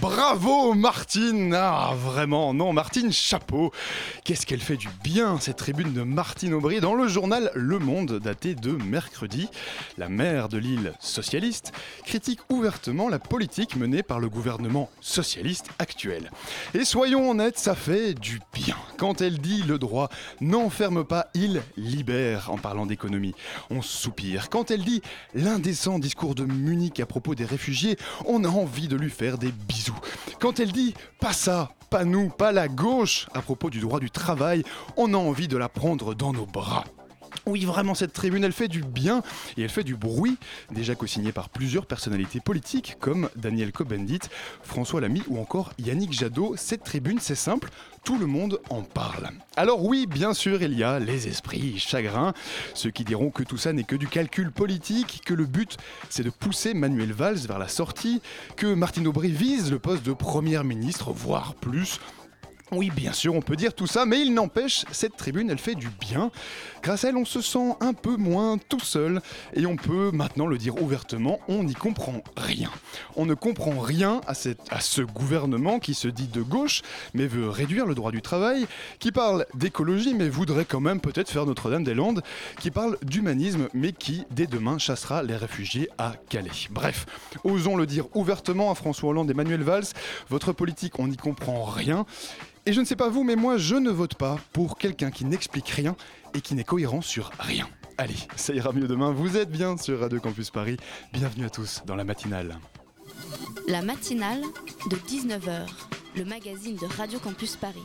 Bravo Martine Ah vraiment, non Martine, chapeau Qu'est-ce qu'elle fait du bien cette tribune de Martine Aubry dans le journal Le Monde daté de mercredi. La maire de l'île socialiste critique ouvertement la politique menée par le gouvernement socialiste actuel. Et soyons honnêtes, ça fait du bien. Quand elle dit le droit n'enferme pas, il libère en parlant d'économie. On soupire. Quand elle dit l'indécent discours de Munich à propos des réfugiés, on a envie de lui faire des bisous. Quand elle dit pas ça, pas nous, pas la gauche à propos du droit du travail, on a envie de la prendre dans nos bras. Oui, vraiment, cette tribune, elle fait du bien et elle fait du bruit, déjà co-signée par plusieurs personnalités politiques comme Daniel Cohn-Bendit, François Lamy ou encore Yannick Jadot. Cette tribune, c'est simple, tout le monde en parle. Alors oui, bien sûr, il y a les esprits chagrins, ceux qui diront que tout ça n'est que du calcul politique, que le but, c'est de pousser Manuel Valls vers la sortie, que Martine Aubry vise le poste de première ministre, voire plus. Oui, bien sûr, on peut dire tout ça, mais il n'empêche, cette tribune, elle fait du bien. Grâce à elle, on se sent un peu moins tout seul, et on peut maintenant le dire ouvertement, on n'y comprend rien. On ne comprend rien à, ce gouvernement qui se dit de gauche, mais veut réduire le droit du travail, qui parle d'écologie, mais voudrait quand même peut-être faire Notre-Dame-des-Landes, qui parle d'humanisme, mais qui, dès demain, chassera les réfugiés à Calais. Bref, osons le dire ouvertement à François Hollande et Manuel Valls, votre politique, on n'y comprend rien. Et je ne sais pas vous, mais moi, je ne vote pas pour quelqu'un qui n'explique rien et qui n'est cohérent sur rien. Allez, ça ira mieux demain. Vous êtes bien sur Radio Campus Paris. Bienvenue à tous dans la matinale. La matinale de 19h, le magazine de Radio Campus Paris.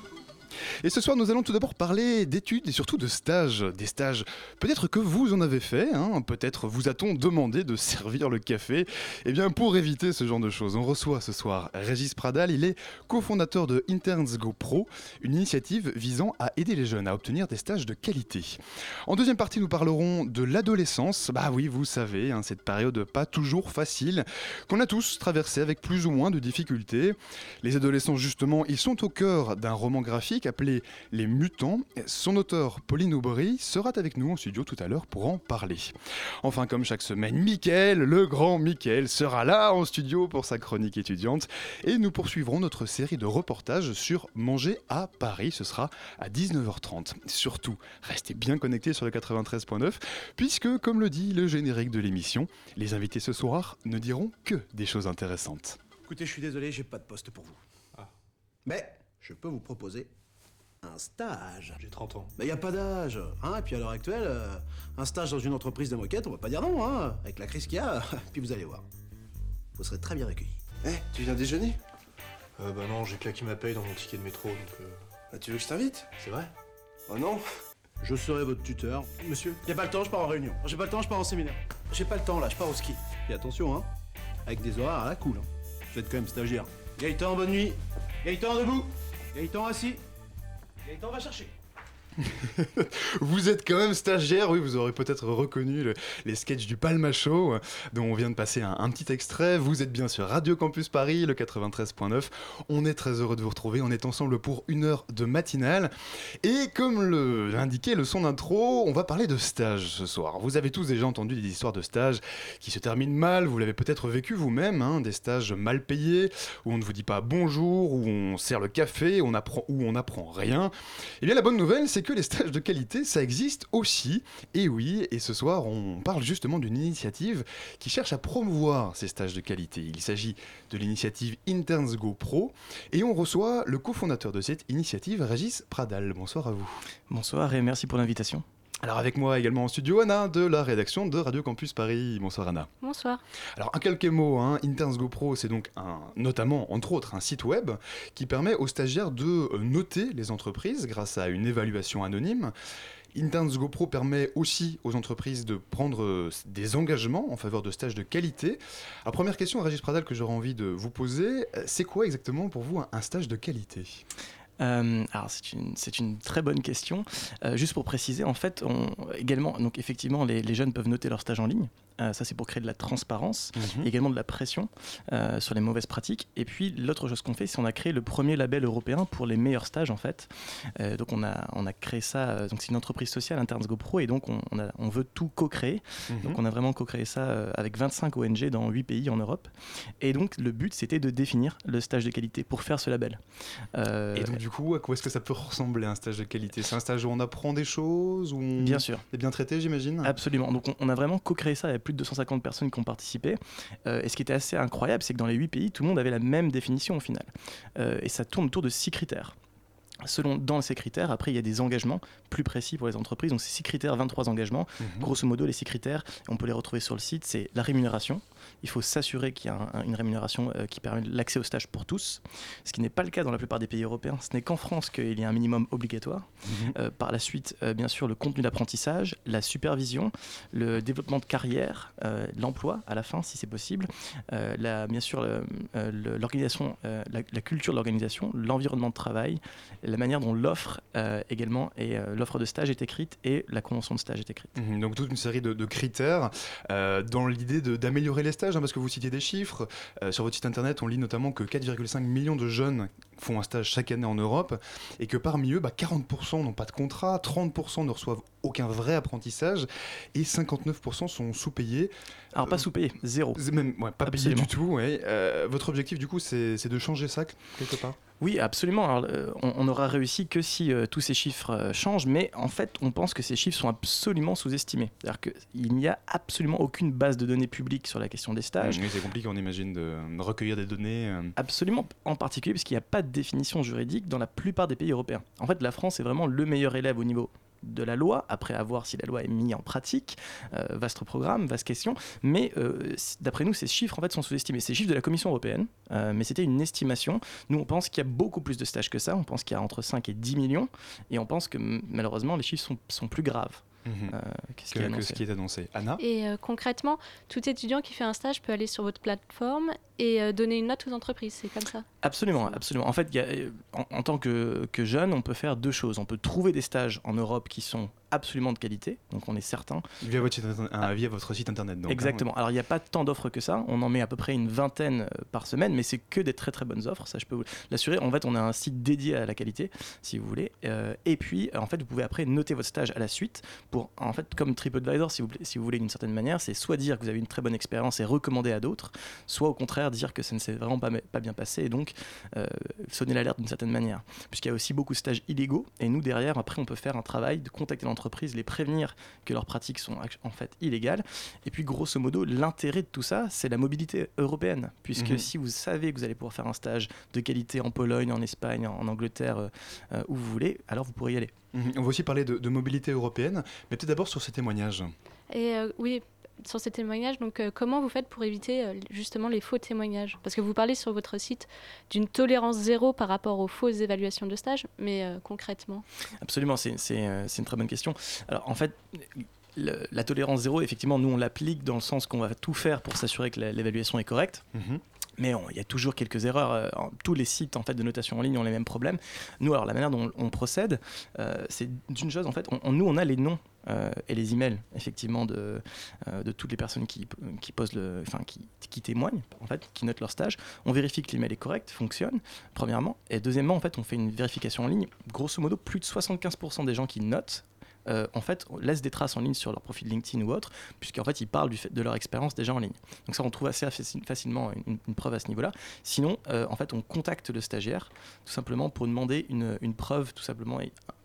Et ce soir, nous allons tout d'abord parler d'études et surtout de stages. Des stages, peut-être que vous en avez fait, hein, peut-être vous a-t-on demandé de servir le café. Eh bien, pour éviter ce genre de choses, on reçoit ce soir Régis Pradal. Il est cofondateur de Interns Go Pro, une initiative visant à aider les jeunes à obtenir des stages de qualité. En deuxième partie, nous parlerons de l'adolescence. Bah oui, vous savez, hein, cette période pas toujours facile, qu'on a tous traversée avec plus ou moins de difficultés. Les adolescents, justement, ils sont au cœur d'un roman graphique appelé Les Mutants. Son auteur, Pauline Aubry, sera avec nous en studio tout à l'heure pour en parler. Enfin, comme chaque semaine, Mickaël, le grand Mickaël, sera là en studio pour sa chronique étudiante. Et nous poursuivrons notre série de reportages sur Manger à Paris. Ce sera à 19h30. Surtout, restez bien connectés sur le 93.9, puisque, comme le dit le générique de l'émission, les invités ce soir ne diront que des choses intéressantes. Écoutez, je suis désolé, j'ai pas de poste pour vous. Mais je peux vous proposer un stage. J'ai 30 ans. Mais y a pas d'âge, hein. Et puis à l'heure actuelle, euh, un stage dans une entreprise de moquette, on va pas dire non, hein. Avec la crise qu'il y a, puis vous allez voir. Vous serez très bien accueillis. Eh, tu viens déjeuner? Euh, bah non, j'ai claqué ma paye dans mon ticket de métro, donc euh, Bah, Tu veux que je t'invite? C'est vrai? Oh non Je serai votre tuteur. Monsieur, y a pas le temps, je pars en réunion. J'ai pas le temps, je pars en séminaire. J'ai pas le temps là, je pars au ski. Et attention, hein. Avec des horaires à la cool. Hein. Vous êtes quand même stagiaire. Gaëtan, bonne nuit. Gaëtan, debout. Gaëtan, assis. Gaëtan, va chercher. Vous êtes quand même stagiaire, oui, vous aurez peut-être reconnu le- les sketchs du Palma Show, dont on vient de passer un, petit extrait. Vous êtes bien sur Radio Campus Paris, le 93.9. On est très heureux de vous retrouver. On est ensemble pour une heure de matinale. Et comme le- l'indiquait le son d'intro, on va parler de stage ce soir. Vous avez tous déjà entendu des histoires de stages qui se terminent mal. Vous l'avez peut-être vécu vous-même, hein, des stages mal payés, où on ne vous dit pas bonjour, où on sert le café, apprend, où on n'apprend rien. Eh bien, la bonne nouvelle, c'est que les stages de qualité, ça existe aussi. Et oui, et ce soir, on parle justement d'une initiative qui cherche à promouvoir ces stages de qualité. Il s'agit de l'initiative Interns Go Pro. Et on reçoit le cofondateur de cette initiative, Régis Pradal. Bonsoir à vous. Bonsoir et merci pour l'invitation. Alors avec moi également en studio, Anna de la rédaction de Radio Campus Paris. Bonsoir Anna. Bonsoir. Alors, en quelques mots, hein, Interns Go Pro, c'est donc un, notamment, entre autres, un site web qui permet aux stagiaires de euh, noter les entreprises grâce à une évaluation anonyme. Interns GoPro permet aussi aux entreprises de prendre euh, des engagements en faveur de stages de qualité. Alors, première question, Régis Pradal, que j'aurais envie de vous poser, euh, c'est quoi exactement pour vous un stage de qualité? Euh, c'est une, très bonne question. Euh, juste pour préciser, en fait, également, donc effectivement, les jeunes peuvent noter leur stage en ligne. Euh, ça, c'est pour créer de la transparence, Mhm. également de la pression euh, sur les mauvaises pratiques. Et puis l'autre chose qu'on fait, c'est on a créé le premier label européen pour les meilleurs stages en fait. Euh, donc on a, on a créé ça. donc c'est une entreprise sociale Interns GoPro et donc on, on, a- on veut tout co-créer. Mhm. Donc on a vraiment co-créé ça avec 25 ONG dans 8 pays en Europe. Et donc le but c'était de définir le stage de qualité pour faire ce label. Et donc, du coup, à quoi est-ce que ça peut ressembler un stage de qualité? C'est un stage où on apprend des choses, où on bien sûr. est bien traité, j'imagine? Absolument. Donc on, on a vraiment co-créé ça avec plus de 250 personnes qui ont participé. Euh, et ce qui était assez incroyable, c'est que dans les 8 pays, tout le monde avait la même définition au final. Euh, et ça tourne autour de 6 critères. Selon, dans ces critères, après, il y a des engagements plus précis pour les entreprises. Donc, c'est 6 critères, 23 engagements. Mhm. Grosso modo, les 6 critères, on peut les retrouver sur le site, c'est la rémunération. Il faut s'assurer qu'il y a un- un- une rémunération euh, qui permet l'accès au stage pour tous, ce qui n'est pas le cas dans la plupart des pays européens. Ce n'est qu'en France qu'il y a un minimum obligatoire. Mhm. Euh, par la suite, euh, bien sûr, le contenu d'apprentissage, la supervision, le développement de carrière, l'emploi à la fin, si c'est possible, la, bien sûr, l'organisation, la, la culture de l'organisation, l'environnement de travail, la manière dont l'offre euh, également et euh, l'offre de stage est écrite et la convention de stage est écrite. Mhm, Donc toute une série de, de critères euh, dans l'idée d'améliorer les hein, parce que vous citiez des chiffres. Euh, sur votre site internet, on lit notamment que 4,5 millions de jeunes font un stage chaque année en Europe, et que parmi eux, bah, 40% n'ont pas de contrat, 30% ne reçoivent aucun vrai apprentissage, et 59% sont sous-payés. Alors, pas Euh, sous-payé, zéro. C'est Même ouais, pas Absolument. du tout. ouais. Euh, votre objectif, du coup, c'est de changer ça quelque part? Oui, absolument. Alors, euh, on, on aura réussi que si euh, tous ces chiffres changent, mais en fait, on pense que ces chiffres sont absolument sous-estimés. C'est-à-dire qu'il n'y a absolument aucune base de données publique sur la question des stages. Oui, c'est compliqué, on imagine, de, recueillir des données. Absolument, en particulier parce qu'il n'y a pas de définition juridique dans la plupart des pays européens. En fait, la France est vraiment le meilleur élève au niveau de la loi, après à voir si la loi est mise en pratique, Euh, vaste programme, vaste question, mais euh, d'après nous, ces chiffres en fait sont sous-estimés. Les chiffres de la Commission européenne, euh, mais c'était une estimation. Nous, on pense qu'il y a beaucoup plus de stages que ça, on pense qu'il y a entre 5 et 10 millions, et on pense que malheureusement, les chiffres sont, sont plus graves Mhm. euh, que ce que, qui est que annoncé. ce qui est annoncé. Anna? Et euh, concrètement, tout étudiant qui fait un stage peut aller sur votre plateforme et euh, donner une note aux entreprises, c'est comme ça? Absolument, absolument. En fait, il y a, euh, en, en tant que, que jeune, on peut faire deux choses. On peut trouver des stages en Europe qui sont absolument de qualité, donc on est certain. via votre site, inter- euh, via votre site internet. Donc, hein, Exactement. Alors, il n'y a pas tant d'offres que ça. On en met à peu près une vingtaine par semaine, mais c'est que des très très bonnes offres. Ça, je peux vous l'assurer. En fait, on a un site dédié à la qualité, si vous voulez. Euh, et puis, en fait, vous pouvez après noter votre stage à la suite pour, en fait, comme TripAdvisor, si vous, voulez- si vous voulez d'une certaine manière, c'est soit dire que vous avez une très bonne expérience et recommander à d'autres, soit au contraire dire que ça ne s'est vraiment pas, pas bien passé et donc euh, sonner l'alerte d'une certaine manière. Puisqu'il y a aussi beaucoup de stages illégaux et nous, derrière, après, on peut faire un travail de contacter l'entreprise, les prévenir que leurs pratiques sont en fait illégales. Et puis, grosso modo, l'intérêt de tout ça, c'est la mobilité européenne. Puisque Mhm. si vous savez que vous allez pouvoir faire un stage de qualité en Pologne, en Espagne, en Angleterre, euh, euh, où vous voulez, alors vous pourrez y aller. Mhm. On va aussi parler de, de mobilité européenne, mais peut-être d'abord sur ces témoignages. Et euh, oui, sur ces témoignages, donc euh, comment vous faites pour éviter euh, justement les faux témoignages? Parce que vous parlez sur votre site d'une tolérance zéro par rapport aux fausses évaluations de stage, mais euh, concrètement? Absolument, c'est c'est, euh, c'est une très bonne question. Alors en fait, le- la tolérance zéro, effectivement, nous on l'applique dans le sens qu'on va tout faire pour s'assurer que l'évaluation est correcte. Mhm. Mais il y a toujours quelques erreurs. euh, tous les sites en fait de notation en ligne ont les mêmes problèmes. Nous, alors la manière dont on procède, euh, c'est d'une chose en fait. on- nous, on a les noms euh, et les emails effectivement de, de toutes les personnes qui, qui posent le, enfin qui, qui témoignent en fait, qui notent leur stage. On vérifie que l'email est correct, fonctionne. Premièrement, et deuxièmement, en fait, on fait une vérification en ligne. Grosso modo, plus de 75% des gens qui notent euh, en fait, laissent des traces en ligne sur leur profil LinkedIn ou autre, puisqu'en fait, ils parlent du fait de leur expérience déjà en ligne. Donc ça, on trouve assez faci- facilement une, preuve à ce niveau-là. Sinon, euh, en fait, on contacte le stagiaire, tout simplement pour demander une, preuve, tout simplement.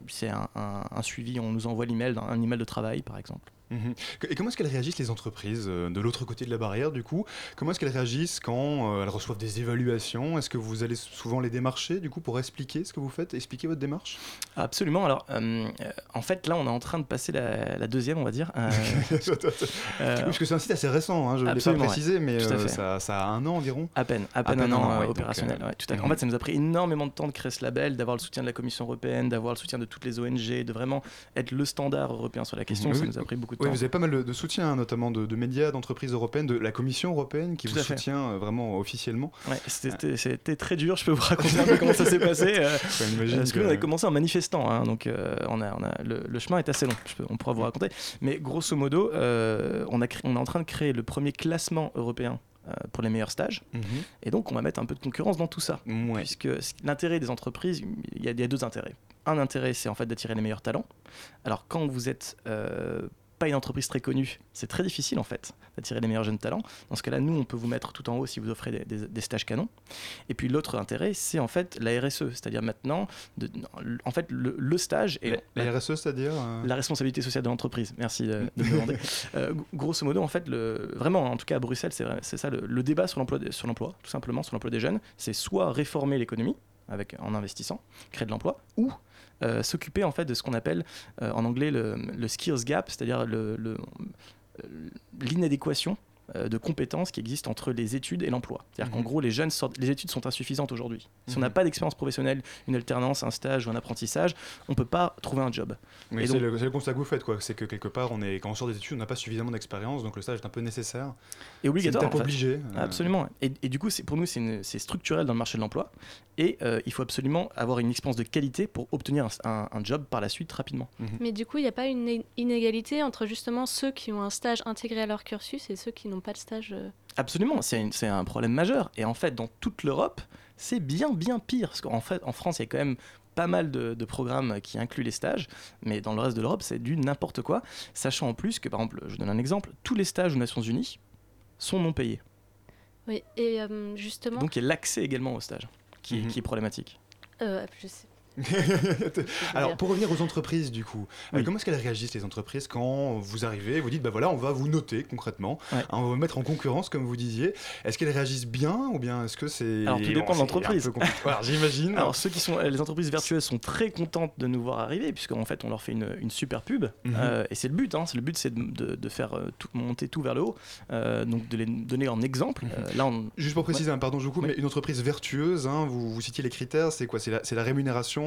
C'est un- un suivi, on nous envoie l'email, un email de travail, par exemple. Mhm. Et comment est-ce qu'elles réagissent les entreprises euh, de l'autre côté de la barrière du coup? Comment est-ce qu'elles réagissent quand euh, elles reçoivent des évaluations? Est-ce que vous allez souvent les démarcher du coup pour expliquer ce que vous faites, expliquer votre démarche? Absolument. Alors euh, en fait là on est en train de passer la, deuxième on va dire. parce que c'est un site assez récent, hein, je ne l'ai pas précisé, mais ça, ça, a un an environ. À peine, à peine, un, an, opérationnel. tout à En mhm. fait ça nous a pris énormément de temps de créer ce label, d'avoir le soutien de la Commission européenne, d'avoir le soutien de toutes les ONG, de vraiment être le standard européen sur la question. Ça nous a pris beaucoup de oui, vous avez pas mal de, soutien, notamment de, médias, d'entreprises européennes, de la Commission européenne qui vous soutient euh, vraiment officiellement. Ouais, c'était très dur, je peux vous raconter un peu comment ça s'est passé. Euh, parce que, on a commencé en manifestant, hein, donc euh, on a, on a, le, chemin est assez long, on pourra vous raconter. Mais grosso modo, on, a on est en train de créer le premier classement européen pour les meilleurs stages. Mhm. Et donc, on va mettre un peu de concurrence dans tout ça. Puisque l'intérêt des entreprises, il y, a, deux intérêts. Un intérêt, c'est en fait d'attirer les meilleurs talents. Alors, quand vous êtes pas une entreprise très connue, c'est très difficile en fait d'attirer les meilleurs jeunes talents. Dans ce cas-là, nous, on peut vous mettre tout en haut si vous offrez des, stages canons. Et puis l'autre intérêt, c'est en fait la RSE, c'est-à-dire maintenant, de, en fait, le, stage et la, RSE, c'est-à-dire euh, la responsabilité sociale de l'entreprise. Merci de, me demander. Euh, grosso modo, en fait, le, vraiment, en tout cas à Bruxelles, c'est ça le, débat sur l'emploi, sur l'emploi, tout simplement sur l'emploi des jeunes, c'est soit réformer l'économie avec en investissant, créer de l'emploi, ou euh, s'occuper de ce qu'on appelle euh, en anglais le, skills gap, c'est-à-dire l'inadéquation euh, de compétences qui existent entre les études et l'emploi. C'est-à-dire qu'en mhm. gros, les jeunes les études sont insuffisantes aujourd'hui. Si on n'a mhm. pas d'expérience professionnelle, une alternance, un stage ou un apprentissage, on ne peut pas trouver un job. Mais c'est le, constat que vous faites, quoi. C'est que quelque part, on est, quand on sort des études, on n'a pas suffisamment d'expérience, donc le stage est un peu nécessaire. Et obligatoire. C'est obligé. Euh. Absolument. Et, du coup, pour nous, c'est structurel dans le marché de l'emploi. Et euh, il faut absolument avoir une expérience de qualité pour obtenir un, job par la suite rapidement. Mhm. Mais du coup, il n'y a pas une inégalité entre justement ceux qui ont un stage intégré à leur cursus et ceux qui n'ont pas de stage Absolument, c'est un problème majeur. Et en fait, dans toute l'Europe, c'est bien, bien pire. Parce qu'en fait, en France, il y a quand même pas mal de, programmes qui incluent les stages, mais dans le reste de l'Europe, c'est du n'importe quoi. Sachant en plus que, par exemple, je donne un exemple, tous les stages aux Nations Unies sont non payés. Oui, et euh, justement. Donc il y a l'accès également aux stages qui, mhm. qui est problématique. Euh, je sais Alors, pour revenir aux entreprises, du coup, euh, comment est-ce qu'elles réagissent, les entreprises, quand vous arrivez, vous dites, bah voilà, on va vous noter concrètement, hein, on va vous mettre en concurrence, comme vous disiez. Est-ce qu'elles réagissent bien ou bien est-ce que c'est. Alors, tout dépend de l'entreprise. J'imagine. Alors, ceux qui sont, les entreprises vertueuses sont très contentes de nous voir arriver, puisqu'en fait, on leur fait une, super pub. Mhm. Euh, et c'est le but, hein, le but, c'est de, faire euh, tout, monter tout vers le haut, donc de les donner en exemple. Mhm. là, Juste pour préciser, pardon, je vous coupe, mais une entreprise vertueuse, hein, vous, vous citiez les critères, c'est quoi? C'est la, la rémunération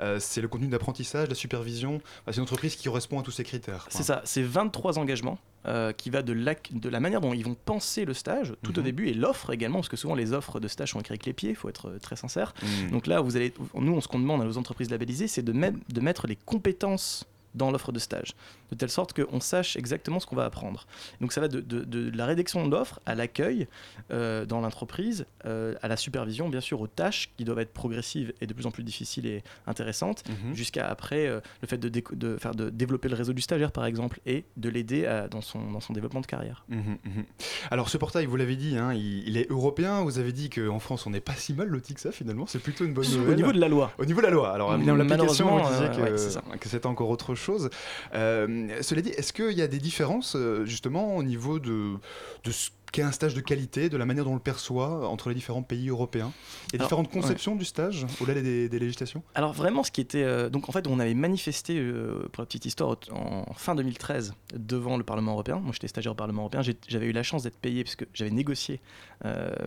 euh, c'est le contenu d'apprentissage, la supervision. c'est une entreprise qui correspond à tous ces critères. C'est ça, c'est 23 engagements euh, qui va de la, de la manière dont ils vont penser le stage tout au mhm. début et l'offre également, parce que souvent les offres de stage sont écrites avec les pieds, il faut être euh, très sincère. Mhm. Donc là, vous allez, nous, ce qu'on demande à nos entreprises labellisées, c'est de, de mettre les compétences dans l'offre de stage, de telle sorte qu'on sache exactement ce qu'on va apprendre. Donc ça va de, la rédaction de l'offre à l'accueil euh, dans l'entreprise, euh, à la supervision, bien sûr, aux tâches qui doivent être progressives et de plus en plus difficiles et intéressantes, mhm. jusqu'à après euh, le fait de, faire, de développer le réseau du stagiaire, par exemple, et de l'aider dans son, dans son développement de carrière. Mhm, mhm. Alors ce portail, vous l'avez dit, hein, il, est européen, vous avez dit qu'en France, on n'est pas si mal loti que ça, finalement, c'est plutôt une bonne nouvelle. Au niveau de la loi. Au niveau de la loi. Alors, l'application, vous disiez que, c'était encore autre chose. Euh, cela dit, est-ce qu'il y a des différences euh, justement au niveau de, de ce qu'est un stage de qualité, de la manière dont on le perçoit entre les différents pays européens? Il y a différentes conceptions du stage au-delà des, législations? Alors vraiment, ce qui était... Euh, donc en fait, on avait manifesté, pour la petite histoire, en fin 2013 devant le Parlement européen. Moi, j'étais stagiaire au Parlement européen. J'avais eu la chance d'être payé puisque j'avais négocié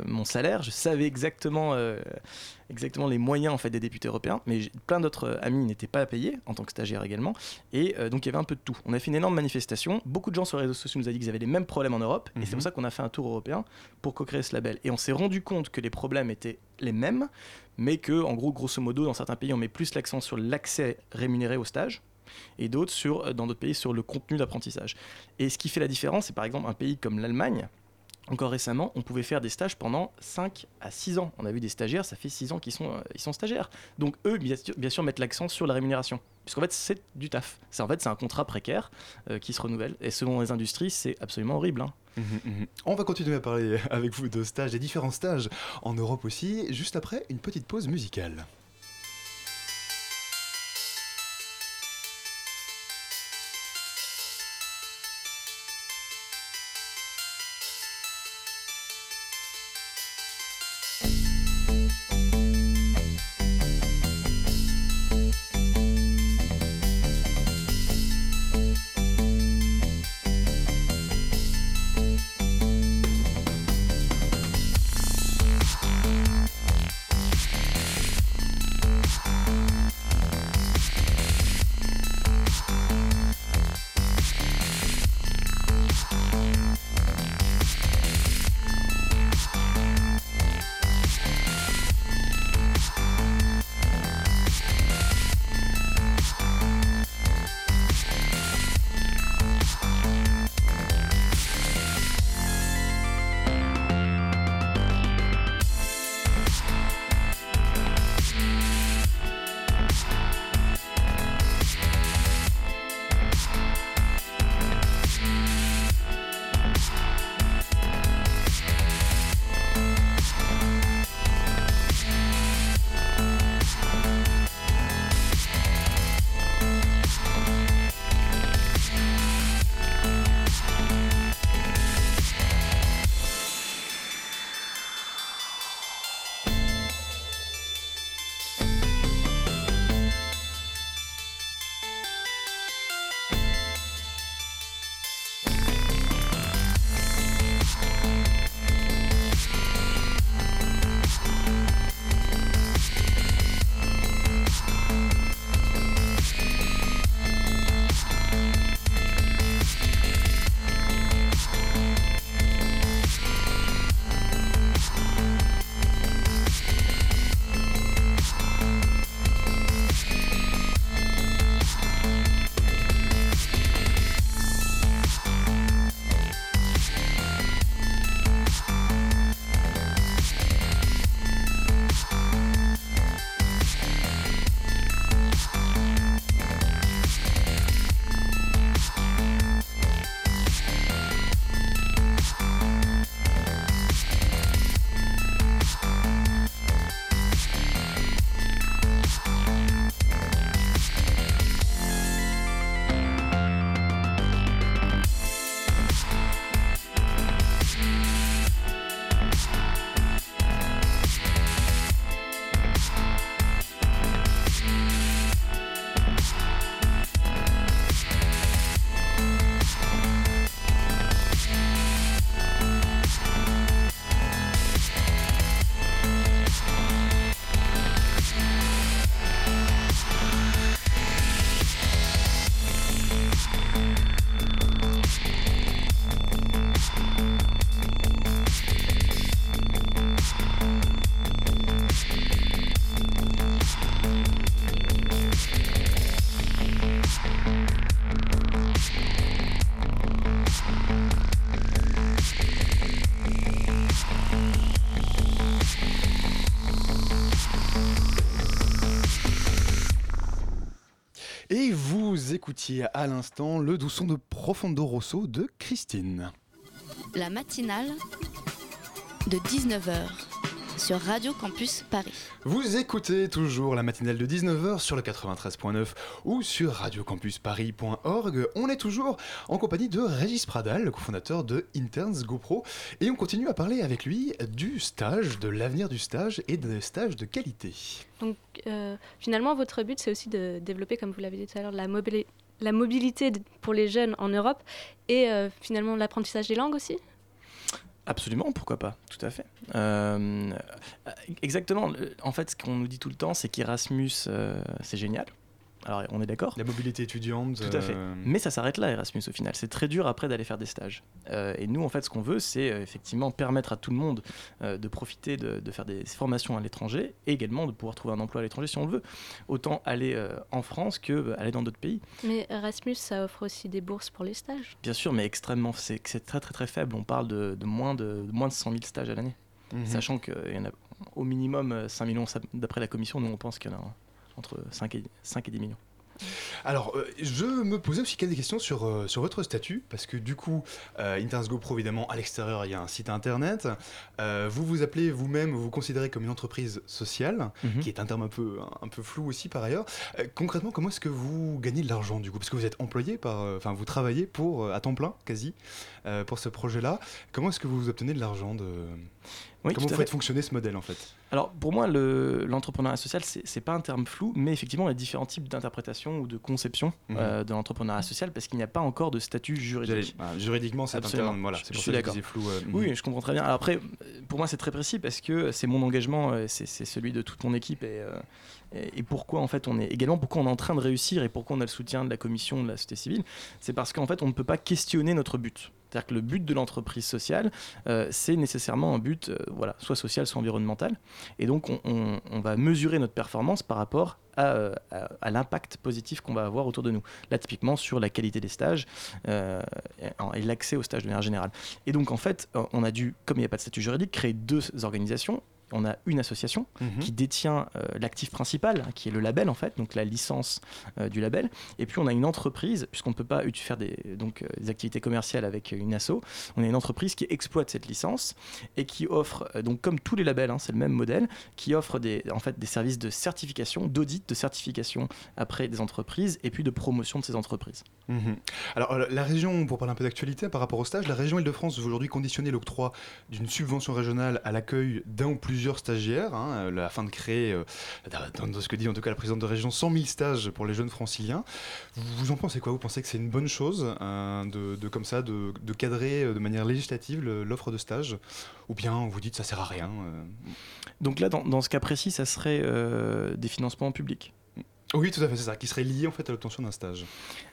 mon salaire. Je savais exactement exactement les moyens en fait des députés européens, mais plein d'autres euh, amis n'étaient pas payés en tant que stagiaires également, et euh, donc il y avait un peu de tout. On a fait une énorme manifestation. Beaucoup de gens sur les réseaux sociaux nous ont dit qu'ils avaient les mêmes problèmes en Europe, et c'est pour mhm. ça qu'on a fait un tour européen pour co-créer ce label. Et on s'est rendu compte que les problèmes étaient les mêmes, mais que en gros, grosso modo, dans certains pays, on met plus l'accent sur l'accès rémunéré au stage et d'autres sur, euh, dans d'autres pays sur le contenu d'apprentissage. Et ce qui fait la différence, c'est par exemple un pays comme l'Allemagne, encore récemment, on pouvait faire des stages pendant 5 à 6 ans. On a vu des stagiaires, ça fait 6 ans qu'ils sont, euh, ils sont stagiaires. Donc eux, bien sûr, mettent l'accent sur la rémunération. Puisqu'en fait, c'est du taf. C'est en fait, c'est un contrat précaire euh, qui se renouvelle. Et selon les industries, c'est absolument horrible. Hein. Mmh, mmh, mmh. On va continuer à parler avec vous de stages, des différents stages en Europe aussi, juste après une petite pause musicale. Écoutiez à l'instant le doux son de Profondo Rosso de Christine. La matinale de 19h sur Radio Campus Paris. Vous écoutez toujours la matinale de 19h sur le 93.9 ou sur radiocampusparis.org. On est toujours en compagnie de Régis Pradal, le cofondateur de Interns GoPro, et on continue à parler avec lui du stage, de l'avenir du stage et des stages de qualité. Donc euh, finalement, votre but, c'est aussi de développer, comme vous l'avez dit tout à l'heure, la, la mobilité pour les jeunes en Europe et euh, finalement l'apprentissage des langues aussi? Absolument, pourquoi pas, tout à fait. Euh, exactement, en fait, ce qu'on nous dit tout le temps, c'est qu'Erasmus, euh, c'est génial. Alors, on est d'accord La mobilité étudiante. Tout à fait. euh, Mais ça s'arrête là, Erasmus, au final. C'est très dur après d'aller faire des stages. Euh, et nous, en fait, ce qu'on veut, c'est euh, effectivement permettre à tout le monde euh, de profiter de, de faire des formations à l'étranger et également de pouvoir trouver un emploi à l'étranger si on le veut. Autant aller euh, en France que euh, aller dans d'autres pays. Mais Erasmus, ça offre aussi des bourses pour les stages. Bien sûr, mais extrêmement, c'est c'est très très très faible. On parle de, de moins, de, de moins de 100 000 stages à l'année. mhm. Sachant qu'il y en a au minimum euh, 5 millions, d'après la commission, nous on pense qu'il y en a entre 5 et, 5 et 10 millions. Alors, euh, je me posais aussi quelques questions sur, euh, sur votre statut, parce que du coup, euh, Interns GoPro, évidemment, à l'extérieur, il y a un site internet. Euh, vous vous appelez vous-même, vous vous considérez comme une entreprise sociale, Mhm. qui est un terme un peu, un peu flou aussi par ailleurs. Concrètement, comment est-ce que vous gagnez de l'argent du coup? Parce que vous êtes employé par. Enfin, vous travaillez pour, à temps plein, quasi, euh, pour ce projet-là. Comment est-ce que vous obtenez de l'argent de... Oui, Comment vous faites fait. fonctionner ce modèle en fait? Alors pour moi, le- l'entrepreneuriat social, c'est c'est pas un terme flou, mais effectivement, il y a différents types d'interprétation ou de conception Mhm. euh, de l'entrepreneuriat social parce qu'il n'y a pas encore de statut juridique. J'allais- ah, Juridiquement, c'est un terme. Voilà, Je- c'est pour ça que flou. euh, mhm. Oui, je comprends très bien. Alors après, pour moi, c'est très précis parce que c'est mon engagement, c'est celui de toute mon équipe et, et, pourquoi en fait on est également pourquoi on est en train de réussir et pourquoi on a le soutien de la commission de la société civile, c'est parce qu'en fait on ne peut pas questionner notre but. C'est-à-dire que le but de l'entreprise sociale, euh, c'est nécessairement un but, euh, voilà, soit social, soit environnemental. Et donc on, va mesurer notre performance par rapport à, euh, à- l'impact positif qu'on va avoir autour de nous. Là, typiquement sur la qualité des stages et, et l'accès aux stages de manière générale. Et donc en fait, on a dû, comme il n'y a pas de statut juridique, créer deux organisations. On a une association Mhm. qui détient euh, l'actif principal, hein, qui est le label en fait, donc la licence euh, du label. Et puis on a une entreprise, puisqu'on ne peut pas faire des, donc, euh, des activités commerciales avec une asso, on a une entreprise qui exploite cette licence et qui offre, donc comme tous les labels, hein, c'est le même modèle, qui offre des, en fait, des services de certification, d'audit, de certification après des entreprises et puis de promotion de ces entreprises. Mhm. Alors la région, pour parler un peu d'actualité par rapport au stage, la région Île-de-France veut aujourd'hui conditionner l'octroi d'une subvention régionale à l'accueil d'un ou plusieurs stagiaires, hein, euh, afin de créer, euh, dans, ce que dit en tout cas la présidente de région, 100 000 stages pour les jeunes franciliens. Vous, vous en pensez quoi? Vous pensez que c'est une bonne chose euh, de, de comme ça, de, de cadrer de manière législative l'offre de stage Ou bien vous dites ça sert à rien euh Donc là, dans, dans ce cas précis, ça serait euh, des financements publics? Oui, tout à fait, c'est ça, qui serait lié en fait à l'obtention d'un stage.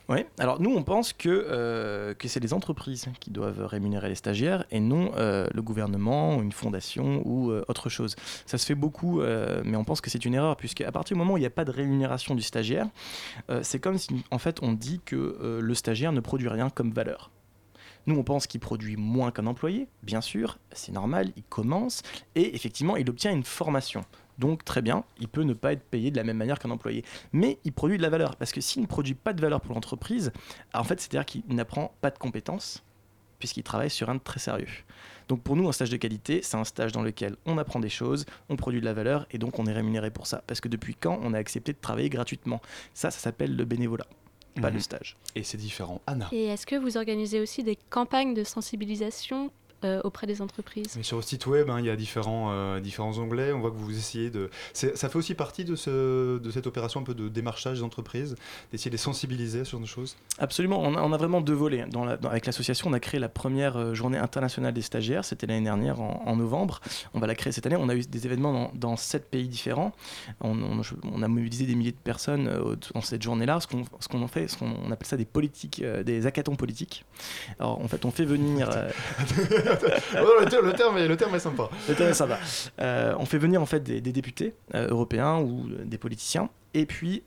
Oui, alors nous on pense que, euh, que c'est les entreprises qui doivent rémunérer les stagiaires et non euh, le gouvernement, une fondation ou euh, autre chose. Ça se fait beaucoup, mais on pense que c'est une erreur puisque à partir du moment où il n'y a pas de rémunération du stagiaire, c'est comme si en fait on dit que le stagiaire ne produit rien comme valeur. Nous, on pense qu'il produit moins qu'un employé, bien sûr, c'est normal, il commence, et effectivement, il obtient une formation. Donc, très bien, il peut ne pas être payé de la même manière qu'un employé. Mais il produit de la valeur, parce que s'il ne produit pas de valeur pour l'entreprise, en fait, c'est-à-dire qu'il n'apprend pas de compétences, puisqu'il travaille sur un de très sérieux. Donc, pour nous, un stage de qualité, c'est un stage dans lequel on apprend des choses, on produit de la valeur, et donc on est rémunéré pour ça. Parce que depuis quand on a accepté de travailler gratuitement? Ça, ça s'appelle le bénévolat, pas Mhm. le stage. Et c'est différent. Anna? Et est-ce que vous organisez aussi des campagnes de sensibilisation euh, auprès des entreprises Mais sur le site web, hein, il y a différents, euh, différents onglets. On voit que vous essayez de. Ça fait aussi partie de, ce, de cette opération un peu de démarchage des entreprises, d'essayer de les sensibiliser sur des choses. Absolument, on a, on a vraiment deux volets. Dans la- dans- avec l'association, on a créé la première euh, journée internationale des stagiaires, c'était l'année dernière en, en novembre. On va la créer cette année. On a eu des événements dans, dans sept pays différents. On, on- je- on a mobilisé des milliers de personnes euh, dans cette journée-là. Ce qu'on ce qu'on en fait, ce qu'on on appelle ça des politiques, euh, des hackathons politiques. Alors en fait, on fait venir. le, ter- le terme est, sympa. Euh, on fait venir en fait des, députés euh, européens ou euh, des politiciens. Et puis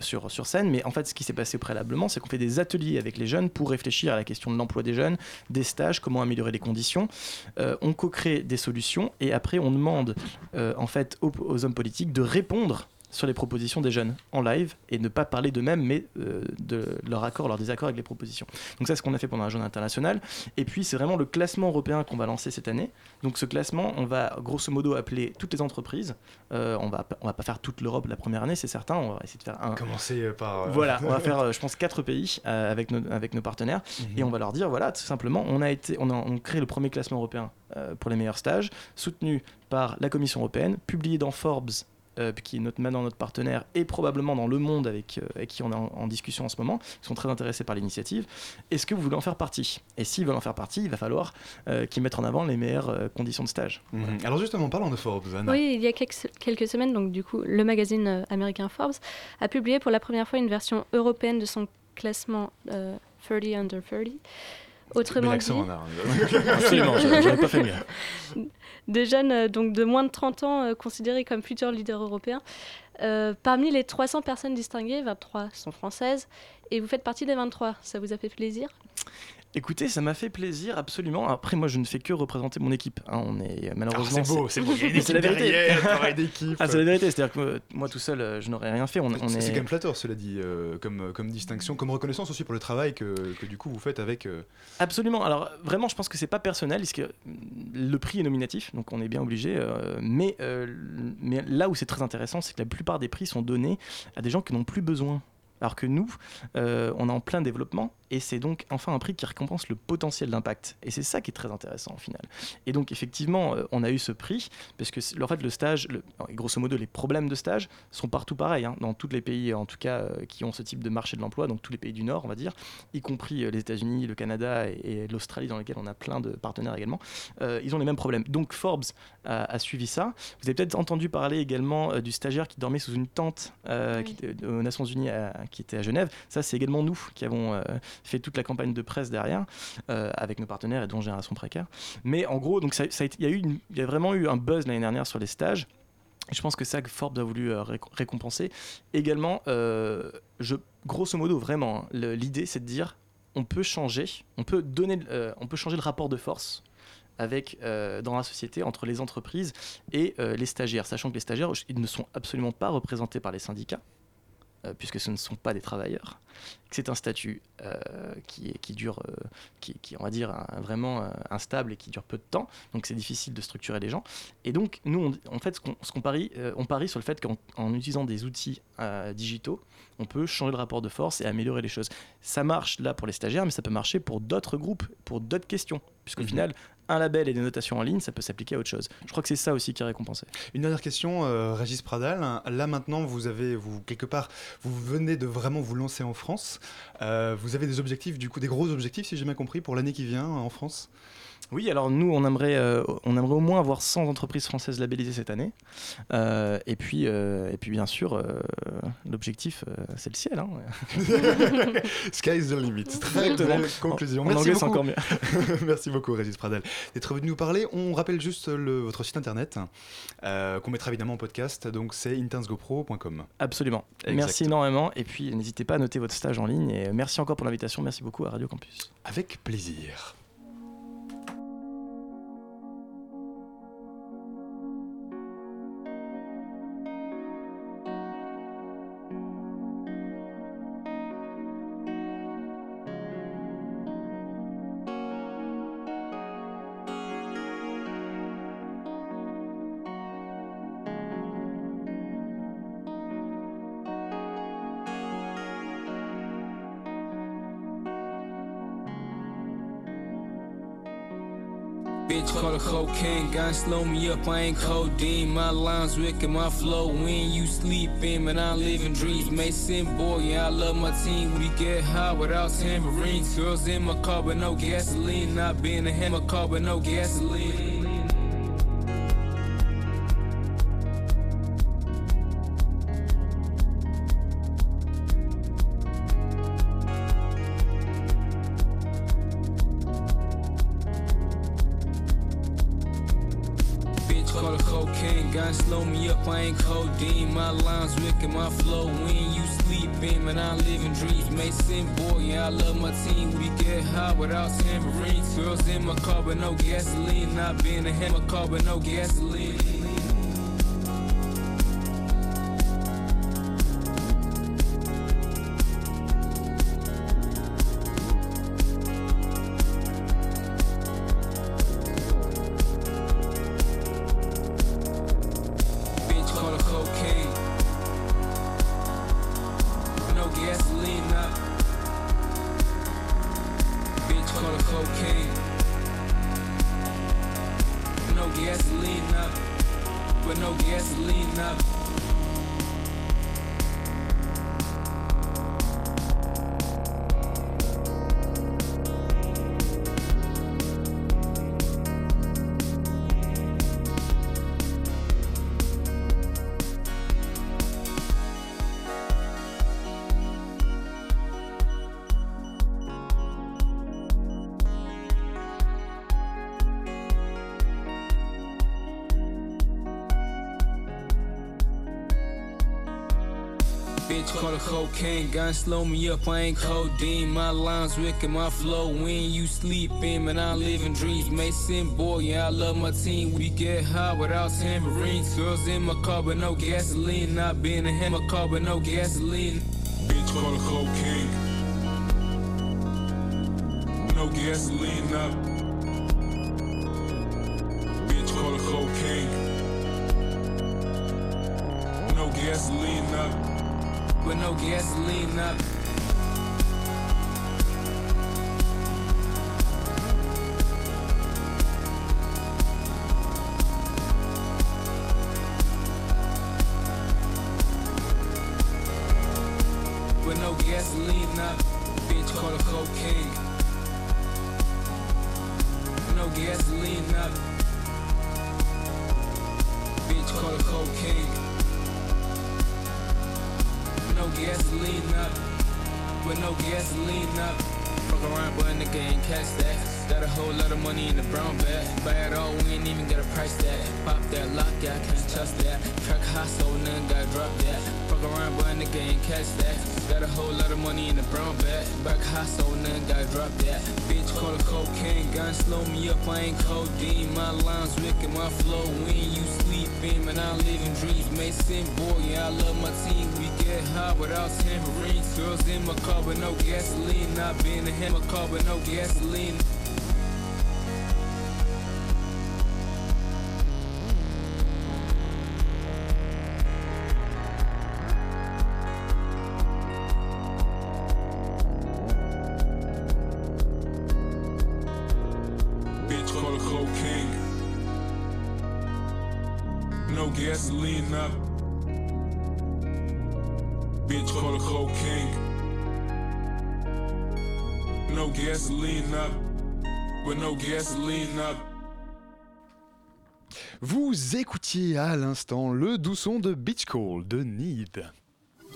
sur, sur scène, mais en fait ce qui s'est passé préalablement, c'est qu'on fait des ateliers avec les jeunes pour réfléchir à la question de l'emploi des jeunes, des stages, comment améliorer les conditions. On co-crée des solutions et après on demande en fait aux hommes politiques de répondre sur les propositions des jeunes en live et ne pas parler d'eux-mêmes, mais euh, de leur accord, leur désaccord avec les propositions. Donc ça, c'est ce qu'on a fait pendant la journée internationale. Et puis, c'est vraiment le classement européen qu'on va lancer cette année. Donc ce classement, on va grosso modo appeler toutes les entreprises. Euh, on va on va pas faire toute l'Europe la première année, c'est certain. On va essayer de faire un. Commencer par. euh, Voilà, on va faire, je pense, quatre pays avec, nos, avec nos partenaires Mhm. et on va leur dire voilà, tout simplement, on a été, on a on crée le premier classement européen pour les meilleurs stages, soutenu par la Commission européenne, publié dans Forbes. Euh, qui est notre, maintenant notre partenaire et probablement dans Le Monde avec, euh, avec qui on est en, en discussion en ce moment, qui sont très intéressés par l'initiative. Est-ce que vous voulez en faire partie? Et s'ils veulent en faire partie, il va falloir euh, qu'ils mettent en avant les meilleures euh, conditions de stage. Mhm. Alors justement, parlons de Forbes, Anna. Oui, il y a quelques, quelques semaines, donc du coup, le magazine euh, américain Forbes a publié pour la première fois une version européenne de son classement euh, 30 under 30. Autrement dit, accent, Anna. Absolument, j'aurais j'aurais pas fait mieux. des jeunes euh, donc de moins de 30 ans euh, considérés comme futurs leaders européens. Euh, parmi les 300 personnes distinguées, 23 sont françaises et vous faites partie des 23. Ça vous a fait plaisir? Écoutez, ça m'a fait plaisir, absolument. Après, moi, je ne fais que représenter mon équipe. hein. On est euh, Alors, malheureusement. c'est beau, c'est beau. Il y a une la vérité. derrière, d'équipe. Ah, c'est la vérité. C'est-à-dire que euh, moi, tout seul, euh, je n'aurais rien fait. On, on C'est est. c'est quand même flatteur, cela dit, euh, comme, comme distinction, comme reconnaissance aussi pour le travail que, que du coup vous faites avec. euh, Absolument. Alors vraiment, je pense que c'est pas personnel, parce que mm, le prix est nominatif, donc on est bien obligé. euh, mais, euh, mais là où c'est très intéressant, c'est que la plupart des prix sont donnés à des gens qui n'ont plus besoin. Alors que nous, euh, on est en plein développement et c'est donc enfin un prix qui récompense le potentiel d'impact. Et c'est ça qui est très intéressant au final. Et donc effectivement, euh, on a eu ce prix parce que en fait le stage, le- grosso modo, les problèmes de stage sont partout pareils hein, dans tous les pays en tout cas euh, qui ont ce type de marché de l'emploi, donc tous les pays du Nord, on va dire, y compris les États-Unis, le Canada et, et l'Australie dans lesquels on a plein de partenaires également. Euh, ils ont les mêmes problèmes. Donc Forbes a, a suivi ça. Vous avez peut-être entendu parler également du stagiaire qui dormait sous une tente euh, Oui. qui était- aux Nations Unies à- qui était à Genève. Ça, c'est également nous qui avons euh, fait toute la campagne de presse derrière euh, avec nos partenaires et dont Génération Précaire. Mais en gros, donc ça, il y a il vraiment eu un buzz l'année dernière sur les stages. Je pense que ça que Forbes a voulu euh, réc- récompenser. Également, grosso modo, vraiment, hein, l'idée c'est de dire on peut changer, on peut donner, on peut changer le rapport de force avec dans la société entre les entreprises et les stagiaires, sachant que les stagiaires ils ne sont absolument pas représentés par les syndicats. Euh, puisque ce ne sont pas des travailleurs, que c'est un statut euh, qui, est, qui dure, euh, qui, qui, on va dire, un- vraiment euh, instable et qui dure peu de temps, donc c'est difficile de structurer les gens. Et donc, nous, on- en fait, ce qu'on parie, on parie sur le fait qu'en en utilisant des outils digitaux, on peut changer le rapport de force et améliorer les choses. Ça marche là pour les stagiaires, mais ça peut marcher pour d'autres groupes, pour d'autres questions, puisqu'au Mhm. final, un label et des notations en ligne, ça peut s'appliquer à autre chose. Je crois que c'est ça aussi qui est récompensé. Une dernière question, euh, Régis Pradal. Là maintenant, vous avez, vous quelque part, vous venez de vraiment vous lancer en France. Euh, vous avez des objectifs, du coup, des gros objectifs, si j'ai bien compris, pour l'année qui vient en France? Oui, alors nous, on aimerait, euh, on aimerait au moins avoir 100 entreprises françaises labellisées cette année. Euh, et, puis, euh, et puis, bien sûr, l'objectif, c'est le ciel. hein. Sky's the limit. Très belle conclusion. En Merci anglais, c'est encore mieux. Merci beaucoup, Régis Pradal, d'être venu nous parler. On rappelle juste le, votre site internet, qu'on mettra évidemment en podcast. Donc, c'est intensegopro.com. Absolument. Exact. Merci énormément. Et puis, n'hésitez pas à noter votre stage en ligne. Et merci encore pour l'invitation. Merci beaucoup à Radio Campus. Avec plaisir. Cocaine, gun slow me up, I ain't codeine. My lines wicked, my flow when you sleeping, man, I'm living dreams. Mason boy, yeah, I love my team. We get high without tambourines. Girls in my car, but no gasoline. Not being a hammer car, but no gasoline. Gun slow me up, I ain't codeine. My lines wicked, my flow when you sleeping, man, I'm living dreams. Mason boy, yeah, I love my team. We get high without tambourines. Girls in my car, but no gasoline. Not being a hammer car, but no gasoline. Cocaine, gun slow me up, I ain't codeine. My lines wicked, my flow when you sleeping, man, I live in dreams. Mason boy, yeah, I love my team. We get high without tambourines. Girls in my car, but no gasoline. Not being a hammer car, but no gasoline. Bitch call a cocaine. No gasoline up. Bitch call a cocaine. No gasoline up with no gasoline up. Vous écoutiez à l'instant le doux son de Beach Call de Need.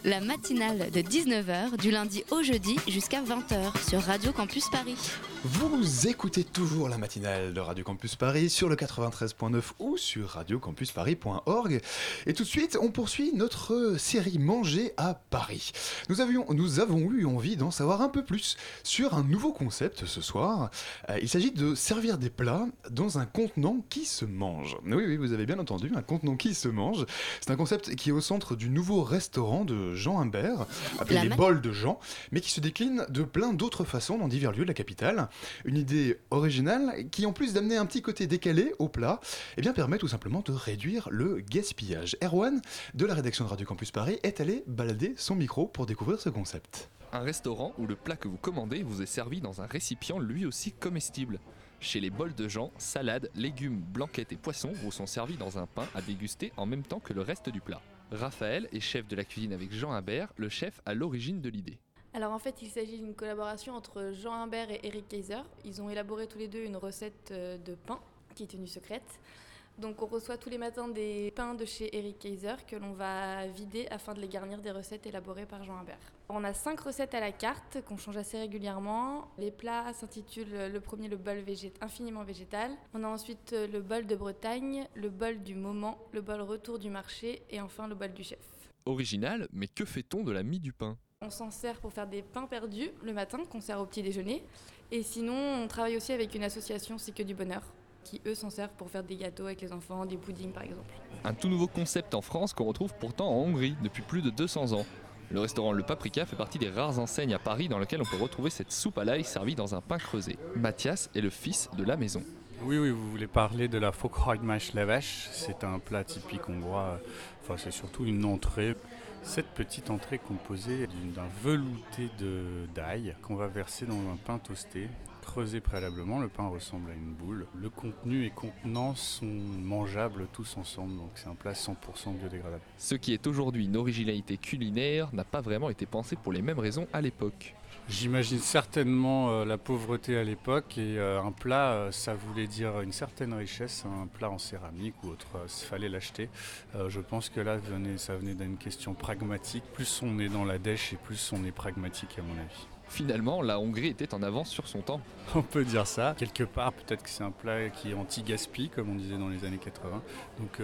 La matinale de 19h du lundi au jeudi jusqu'à 20h sur Radio Campus Paris. Vous écoutez toujours la matinale de Radio Campus Paris sur le 93.9 ou sur radiocampusparis.org. Et tout de suite, on poursuit notre série Manger à Paris. Nous, avions, nous avons eu envie d'en savoir un peu plus sur un nouveau concept ce soir. Euh, il s'agit de servir des plats dans un contenant qui se mange. Oui, oui, vous avez bien entendu, un contenant qui se mange. C'est un concept qui est au centre du nouveau restaurant de Jean Humbert, appelé La les bols de Jean, mais qui se décline de plein d'autres façons dans divers lieux de la capitale. Une idée originale qui, en plus d'amener un petit côté décalé au plat, eh bien, permet tout simplement de réduire le gaspillage. Erwan, de la rédaction de Radio Campus Paris, est allé balader son micro pour découvrir ce concept. Un restaurant où le plat que vous commandez vous est servi dans un récipient lui aussi comestible. Chez les bols de Jean, salades, légumes, blanquettes et poissons vous sont servis dans un pain à déguster en même temps que le reste du plat. Raphaël est chef de la cuisine avec Jean Imbert, le chef à l'origine de l'idée. Alors en fait, il s'agit d'une collaboration entre Jean Humbert et Eric Kaiser. Ils ont élaboré tous les deux une recette euh, de pain qui est tenue secrète. Donc on reçoit tous les matins des pains de chez Eric Kaiser que l'on va vider afin de les garnir des recettes élaborées par Jean Humbert. On a cinq recettes à la carte qu'on change assez régulièrement. Les plats s'intitulent le premier le bol infiniment végétal. On a ensuite euh, le bol de Bretagne, le bol du moment, le bol retour du marché et enfin le bol du chef. Original, mais que fait-on de la mie du pain? On s'en sert pour faire des pains perdus le matin qu'on sert au petit déjeuner. Et sinon, on travaille aussi avec une association C'est que du bonheur, qui eux s'en servent pour faire des gâteaux avec les enfants, des puddings par exemple. Un tout nouveau concept en France qu'on retrouve pourtant en Hongrie depuis plus de 200 ans. Le restaurant Le Paprika fait partie des rares enseignes à Paris dans lesquelles on peut retrouver cette soupe à l'ail servie dans un pain creusé. Mathias est le fils de la maison. Oui, oui, vous voulez parler de la Fokhaugmash C'est un plat typique hongrois. Enfin, c'est surtout une entrée. Cette petite entrée composée d'un velouté de- d'ail qu'on va verser dans un pain toasté creusé préalablement, le pain ressemble à une boule. Le contenu et contenant sont mangeables tous ensemble, donc c'est un plat 100% biodégradable. Ce qui est aujourd'hui une originalité culinaire n'a pas vraiment été pensé pour les mêmes raisons à l'époque. J'imagine certainement euh, la pauvreté à l'époque et euh, un plat, euh, ça voulait dire une certaine richesse, un plat en céramique ou autre, il fallait l'acheter. je pense que là, ça venait d'une question pragmatique. Plus on est dans la dèche et plus on est pragmatique à mon avis. Finalement, la Hongrie était en avance sur son temps. On peut dire ça. Quelque part, peut-être que c'est un plat qui est anti-gaspi, comme on disait dans les années 80. Donc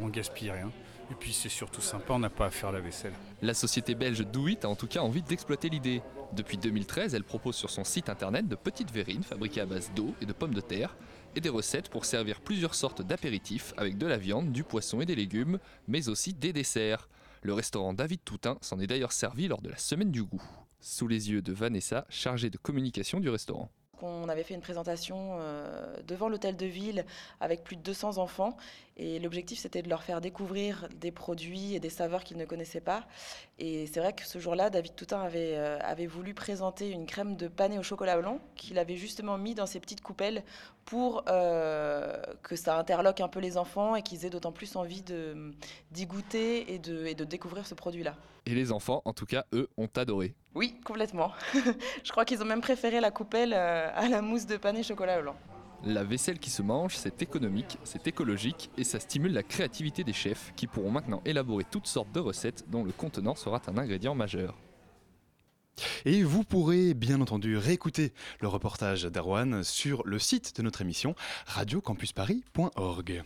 on gaspille rien. Et puis c'est surtout sympa, on n'a pas à faire la vaisselle. La société belge Do a en tout cas envie d'exploiter l'idée. Depuis 2013, elle propose sur son site internet de petites verrines fabriquées à base d'eau et de pommes de terre et des recettes pour servir plusieurs sortes d'apéritifs avec de la viande, du poisson et des légumes, mais aussi des desserts. Le restaurant David Toutain s'en est d'ailleurs servi lors de la semaine du goût, sous les yeux de Vanessa, chargée de communication du restaurant. On avait fait une présentation euh, devant l'hôtel de ville avec plus de 200 enfants et l'objectif c'était de leur faire découvrir des produits et des saveurs qu'ils ne connaissaient pas. Et c'est vrai que ce jour-là, David Toutain avait, euh, avait voulu présenter une crème de panais au chocolat blanc qu'il avait justement mis dans ses petites coupelles pour euh, que ça interloque un peu les enfants et qu'ils aient d'autant plus envie d'y goûter et de, et de découvrir ce produit-là. Et les enfants, en tout cas, eux, ont adoré. Oui, complètement. Je crois qu'ils ont même préféré la coupelle euh, à la mousse de panais chocolat blanc. La vaisselle qui se mange, c'est économique, c'est écologique et ça stimule la créativité des chefs qui pourront maintenant élaborer toutes sortes de recettes dont le contenant sera un ingrédient majeur. Et vous pourrez bien entendu réécouter le reportage d'Arwan sur le site de notre émission radiocampusparis.org.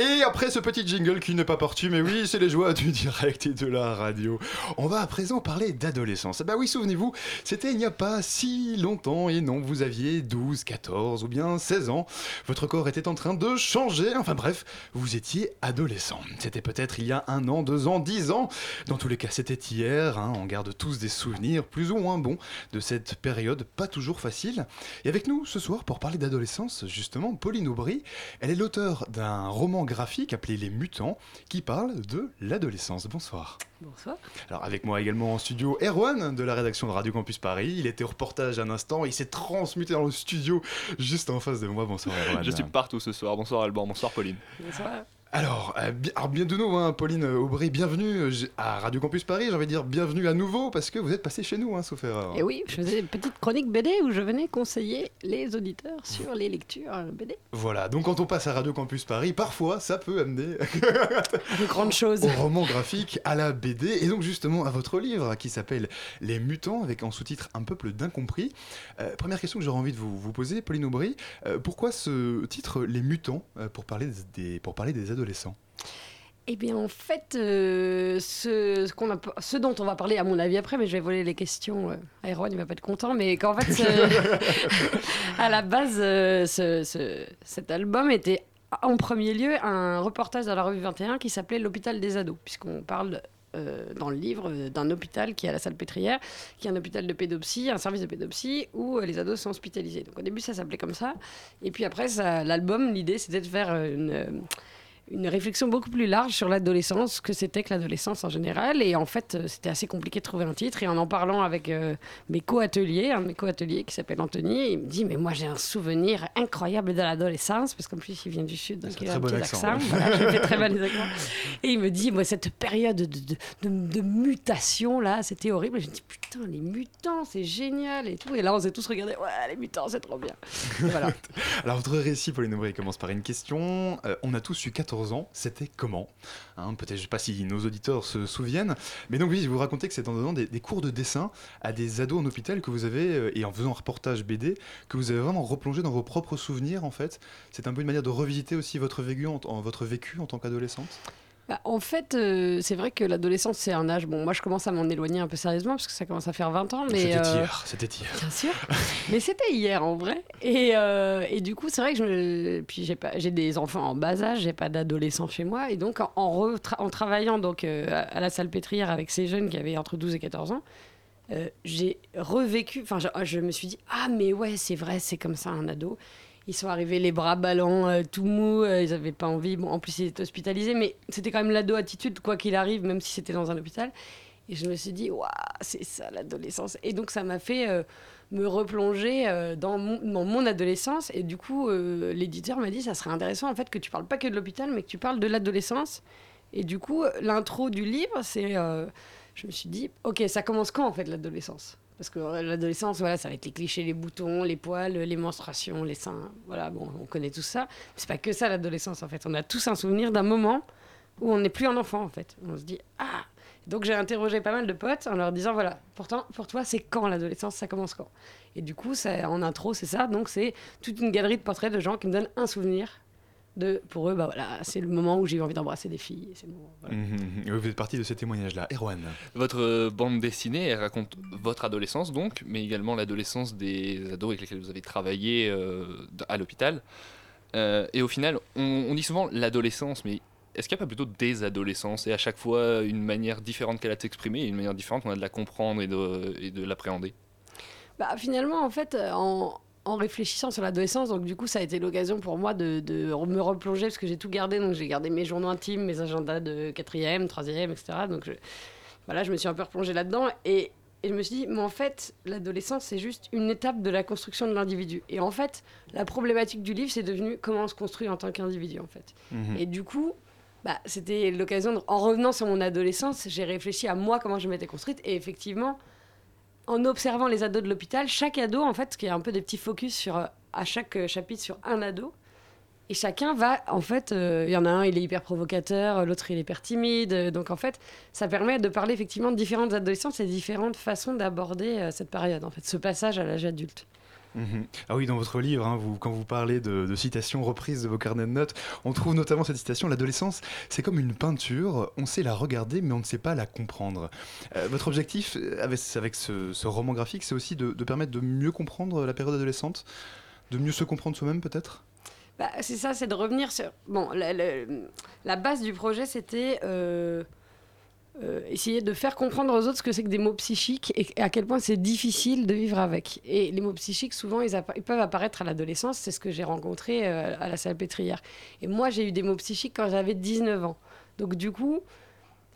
Et après ce petit jingle qui n'est pas portu, mais oui, c'est les joies du direct et de la radio. On va à présent parler d'adolescence. Bah oui, souvenez-vous, c'était il n'y a pas si longtemps, et non, vous aviez 12, 14 ou bien 16 ans. Votre corps était en train de changer, enfin bref, vous étiez adolescent. C'était peut-être il y a un an, deux ans, dix ans. Dans tous les cas, c'était hier. Hein. On garde tous des souvenirs plus ou moins bons de cette période pas toujours facile. Et avec nous ce soir pour parler d'adolescence, justement, Pauline Aubry. Elle est l'auteur d'un roman graphique appelé Les Mutants qui parle de l'adolescence. Bonsoir. Bonsoir. Alors avec moi également en studio Erwan de la rédaction de Radio Campus Paris. Il était au reportage un instant, il s'est transmuté dans le studio juste en face de moi. Bonsoir Erwan. Je suis partout ce soir. Bonsoir Alban, bonsoir Pauline. Bonsoir. Alors, euh, bien, alors, bien de nouveau, hein, Pauline Aubry, bienvenue euh, à Radio Campus Paris. J'ai envie de dire bienvenue à nouveau parce que vous êtes passé chez nous, hein, sauf erreur. Et oui, je faisais une petite chronique BD où je venais conseiller les auditeurs sur les lectures BD. Voilà, donc quand on passe à Radio Campus Paris, parfois ça peut amener de grandes choses. Au roman graphique, à la BD et donc justement à votre livre qui s'appelle Les Mutants avec en sous-titre Un peuple d'incompris. Euh, première question que j'aurais envie de vous, vous poser, Pauline Aubry, pourquoi ce titre Les Mutants pour parler des, pour parler des adolescents eh bien, en fait, euh, ce, ce, dont on va parler, à mon avis, après, mais je vais voler les questions. Euh, il va pas être content, mais qu'en fait, à la base, euh, ce, cet album était en premier lieu un reportage dans la revue 21 qui s'appelait L'hôpital des ados, puisqu'on parle euh, dans le livre d'un hôpital qui est à la salle pétrière, qui est un hôpital de pédopsie, un service de pédopsie où les ados sont hospitalisés. Donc au début, ça s'appelait comme ça. Et puis après, l'album, l'idée, c'était de faire une une réflexion beaucoup plus large sur l'adolescence, que c'était que l'adolescence en général. Et en fait, euh, c'était assez compliqué de trouver un titre. Et en en parlant avec euh, mes co-ateliers, un de mes co-ateliers qui s'appelle Anthony, il me dit Mais moi, j'ai un souvenir incroyable de l'adolescence, parce qu'en plus, il vient du Sud, donc il a un petit accent. je fais très mal les accents. Et il me dit Moi, cette période de, de, de, mutation, là, c'était horrible. Et je me dis Putain, les mutants, c'est génial et tout. Et là, on s'est tous regardés Ouais, les mutants, c'est trop bien. voilà. Alors, votre récit, Pauline Aubry, commence par une question. Euh, on a tous eu 14 ans, c'était comment hein, Peut-être, je sais pas si nos auditeurs se souviennent, mais donc oui, vous racontez que c'est en donnant des, cours de dessin à des ados en hôpital que vous avez, euh, et en faisant un reportage BD, que vous avez vraiment replongé dans vos propres souvenirs en fait. C'est un peu une manière de revisiter aussi votre vécu en tant qu'adolescente? Bah, en fait, euh, c'est vrai que l'adolescence, c'est un âge. Bon, moi, je commence à m'en éloigner un peu sérieusement parce que ça commence à faire 20 ans. Mais c'était euh, hier, c'était hier. Bien sûr. mais c'était hier en vrai. Et, euh, et du coup, c'est vrai que je Puis j'ai, pas... j'ai des enfants en bas âge, j'ai pas d'adolescents chez moi. Et donc, en, en travaillant donc, à la salle pétrière avec ces jeunes qui avaient entre 12 et 14 ans, j'ai revécu. Enfin, je, je me suis dit, ah, mais ouais, c'est vrai, c'est comme ça un ado. Ils sont arrivés les bras ballants, euh, tout mous, euh, ils n'avaient pas envie. Bon, en plus, ils étaient hospitalisés, mais c'était quand même l'ado attitude, quoi qu'il arrive, même si c'était dans un hôpital. Et je me suis dit, waouh, c'est ça l'adolescence. Et donc ça m'a fait euh, me replonger euh, dans, mon, dans mon adolescence. Et du coup, l'éditeur m'a dit, ça serait intéressant en fait que tu parles pas que de l'hôpital, mais que tu parles de l'adolescence. Et du coup, l'intro du livre, c'est, je me suis dit, ok, ça commence quand en fait l'adolescence? Parce que l'adolescence, voilà, ça va être les clichés, les boutons, les poils, les menstruations, les seins. Voilà, bon, on connaît tout ça. C'est pas que ça l'adolescence en fait. On a tous un souvenir d'un moment où on n'est plus un enfant en fait. On se dit ah. Donc j'ai interrogé pas mal de potes en leur disant voilà, pourtant pour toi c'est quand l'adolescence, ça commence quand? Et du coup, ça, en intro c'est ça. Donc c'est toute une galerie de portraits de gens qui me donnent un souvenir de, pour eux, bah voilà, c'est le moment où j'ai eu envie d'embrasser des filles. Voilà. Mhm. Vous faites partie de ces témoignages-là. Erwan. Votre euh, bande dessinée, elle raconte votre adolescence donc, mais également l'adolescence des ados avec lesquels vous avez travaillé euh, à l'hôpital. Euh, et au final, on, on dit souvent l'adolescence, mais est-ce qu'il n'y a pas plutôt des adolescences? Et à chaque fois une manière différente qu'elle a de s'exprimer et une manière différente qu'on a de la comprendre et de, et de l'appréhender? Bah, finalement, en fait, en, en réfléchissant sur l'adolescence, donc du coup, ça a été l'occasion pour moi de, de me replonger parce que j'ai tout gardé. Donc, j'ai gardé mes journaux intimes, mes agendas de quatrième, troisième, etc. Donc, je, voilà, je me suis un peu replongée là-dedans et, et je me suis dit, mais en fait, l'adolescence, c'est juste une étape de la construction de l'individu. Et en fait, la problématique du livre, c'est devenu comment on se construit en tant qu'individu, en fait. Mhm. Et du coup, bah, c'était l'occasion, de- en revenant sur mon adolescence, j'ai réfléchi à moi, comment je m'étais construite. Et effectivement, en observant les ados de l'hôpital, chaque ado, en fait, qui a un peu des petits focus sur, euh, à chaque euh, chapitre sur un ado. Et chacun va, en fait, euh, il y en a un, il est hyper provocateur, l'autre, il est hyper timide. Donc, en fait, ça permet de parler effectivement de différentes adolescences et différentes façons d'aborder cette période, en fait, ce passage à l'âge adulte. Mhm. Ah oui, dans votre livre, hein, vous, quand vous parlez de, de citations reprises de vos carnets de notes, on trouve notamment cette citation L'adolescence, c'est comme une peinture, on sait la regarder, mais on ne sait pas la comprendre. Euh, votre objectif euh, avec, avec ce, ce roman graphique, c'est aussi de, de permettre de mieux comprendre la période adolescente, de mieux se comprendre soi-même peut-être? Bah, c'est ça, c'est de revenir sur. Bon, la, la- la base du projet, c'était euh, euh, essayer de faire comprendre aux autres ce que c'est que des mots psychiques et à quel point c'est difficile de vivre avec. Et les mots psychiques, souvent, ils, peuvent apparaître à l'adolescence. C'est ce que j'ai rencontré euh, à la salpêtrière. Et moi, j'ai eu des mots psychiques quand j'avais 19 ans. Donc, du coup.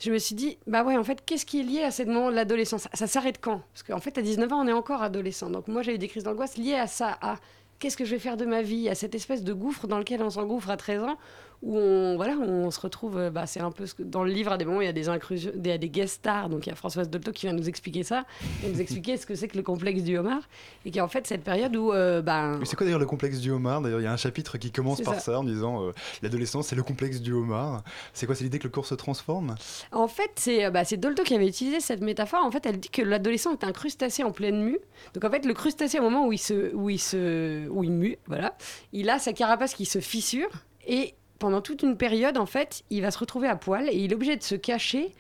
Je me suis dit, bah ouais, en fait, qu'est-ce qui est lié à ce moment de l'adolescence? Ça s'arrête quand? Parce qu'en fait, à 19 ans, on est encore adolescent. Donc, moi, j'ai eu des crises d'angoisse liées à ça, à qu'est-ce que je vais faire de ma vie, à cette espèce de gouffre dans lequel on s'engouffre à 13 ans, où on, voilà, on se retrouve, euh, bah, c'est un peu ce que, dans le livre, à des moments, il y a des inclusions, des, des guest stars, donc il y a Françoise Dolto qui vient nous expliquer ça, et nous expliquer ce que c'est que le complexe du homard, et qui est en fait cette période où, euh, bah, Mais c'est quoi d'ailleurs le complexe du homard? D'ailleurs, il y a un chapitre qui commence par ça. ça, en disant euh, l'adolescence, c'est le complexe du homard. C'est quoi C'est l'idée que le corps se transforme? En fait, c'est euh, bah, Dolto qui avait utilisé cette métaphore. En fait, elle dit que l'adolescent est un crustacé en pleine mue. Donc, en fait, le crustacé, au moment où il, se, où il, se, où il mue, voilà, il a sa carapace qui se fissure. Et pendant toute une période, en fait, il va se retrouver à poil et il est obligé de se cacher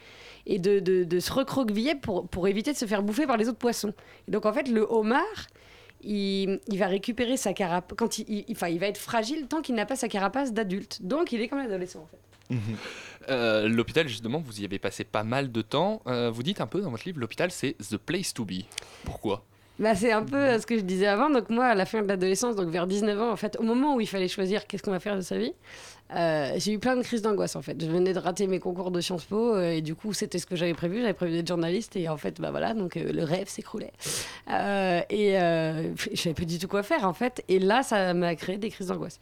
et de, de, de se recroqueviller pour, pour éviter de se faire bouffer par les autres poissons. Et donc, en fait, le homard, il, il va récupérer sa carapace. Quand il, il- enfin, il va être fragile tant qu'il n'a pas sa carapace d'adulte. Donc, il est comme l'adolescent, en fait. Euh, l'hôpital, justement, vous y avez passé pas mal de temps. Euh, vous dites un peu dans votre livre, l'hôpital, c'est the place to be. Pourquoi? Bah, c'est un peu euh, ce que je disais avant. Donc, moi, à la fin de l'adolescence, donc vers 19 ans, en fait, au moment où il fallait choisir qu'est-ce qu'on va faire de sa vie, euh, j'ai eu plein de crises d'angoisse, en fait. Je venais de rater mes concours de Sciences Po euh, et du coup, c'était ce que j'avais prévu. J'avais prévu d'être journaliste et en fait, bah voilà, donc euh, le rêve s'écroulait. Et je savais pas du tout quoi faire, en fait. Et là, ça m'a créé des crises d'angoisse.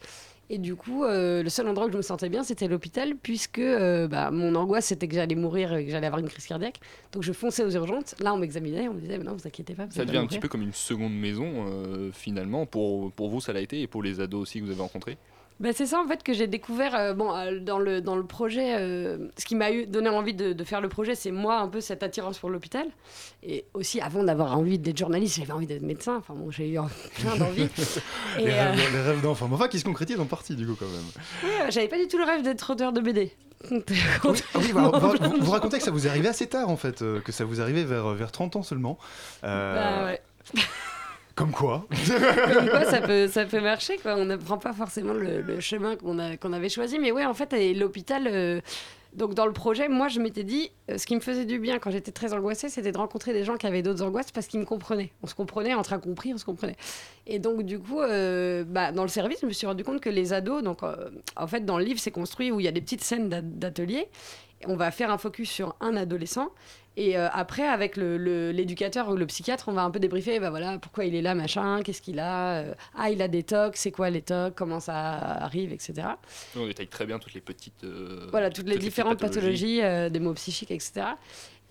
Et du coup, euh, le seul endroit où je me sentais bien, c'était l'hôpital, puisque euh, bah, mon angoisse, c'était que j'allais mourir et que j'allais avoir une crise cardiaque. Donc, je fonçais aux urgences. Là, on m'examinait, on me disait, mais non, vous inquiétez pas. vous Ça devient un petit peu comme une seconde maison, euh, finalement. Pour, pour vous, ça l'a été, et pour les ados aussi que vous avez rencontrés Ben, c'est ça en fait que j'ai découvert euh, bon, euh, dans, le, dans le projet. euh, ce qui m'a eu donné envie de, de faire le projet, c'est moi un peu cette attirance pour l'hôpital. Et aussi, avant d'avoir envie d'être journaliste, j'avais envie d'être médecin. Enfin bon, j'ai eu plein d'envies. Et, les, rêves, les rêves d'enfant. Enfin, qui se concrétisent en partie, du coup, quand même. j'avais pas du tout le rêve d'être auteur de BD. Oui, vous, racontez que ça vous est arrivé assez tard, en fait, que ça vous arrivait vers, vers 30 ans seulement. Bah, ouais. Comme quoi Comme quoi, ça peut, ça peut marcher, quoi. On n'apprend pas forcément le, chemin qu'on qu'on avait choisi. Mais ouais, en fait, l'hôpital. euh, donc, dans le projet, moi, je m'étais dit, euh, ce qui me faisait du bien quand j'étais très angoissée, c'était de rencontrer des gens qui avaient d'autres angoisses parce qu'ils me comprenaient. On se comprenait, entre incompris, on se comprenait. Et donc, du coup, euh, bah, dans le service, je me suis rendu compte que les ados, donc, en fait, dans le livre, c'est construit où il y a des petites scènes d'a- d'atelier. on va faire un focus sur un adolescent. Et euh, après, avec le- le- l'éducateur ou le psychiatre, on va un peu débriefer, bah voilà, pourquoi il est là, machin, qu'est-ce qu'il a, euh, ah, il a des tocs, c'est quoi les tocs, comment ça arrive, etc. On détaille très bien toutes les petites. euh, Voilà, toutes les différentes pathologies, euh, des maux psychiques, etc.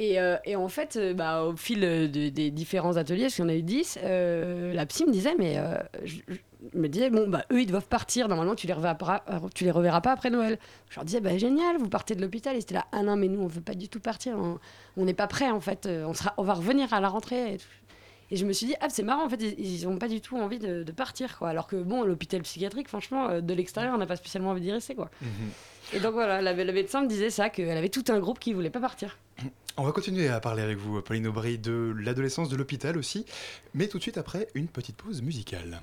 Et, euh, et en fait, euh, bah, au fil de- des différents ateliers, parce qu'il y en a eu 10, euh, la psy me disait, mais je, me disais, bon, bah, eux, ils doivent partir. Normalement, tu les reverras pas, les reverras pas après Noël. Je leur disais, bah, génial, vous partez de l'hôpital. Ils étaient là, ah non, mais nous, on veut pas du tout partir. On n'est pas prêts, en fait. On, va revenir à la rentrée. Et. Et je me suis dit, ah, c'est marrant, en fait, ils n'ont pas du tout envie de, de partir, quoi. Alors que, bon, l'hôpital psychiatrique, franchement, euh, de l'extérieur, on n'a pas spécialement envie d'y rester, quoi. Et donc voilà, la, la médecin me disait ça, qu'elle avait tout un groupe qui voulait pas partir. On va continuer à parler avec vous, Pauline Aubry, de l'adolescence de l'hôpital aussi, mais tout de suite après une petite pause musicale.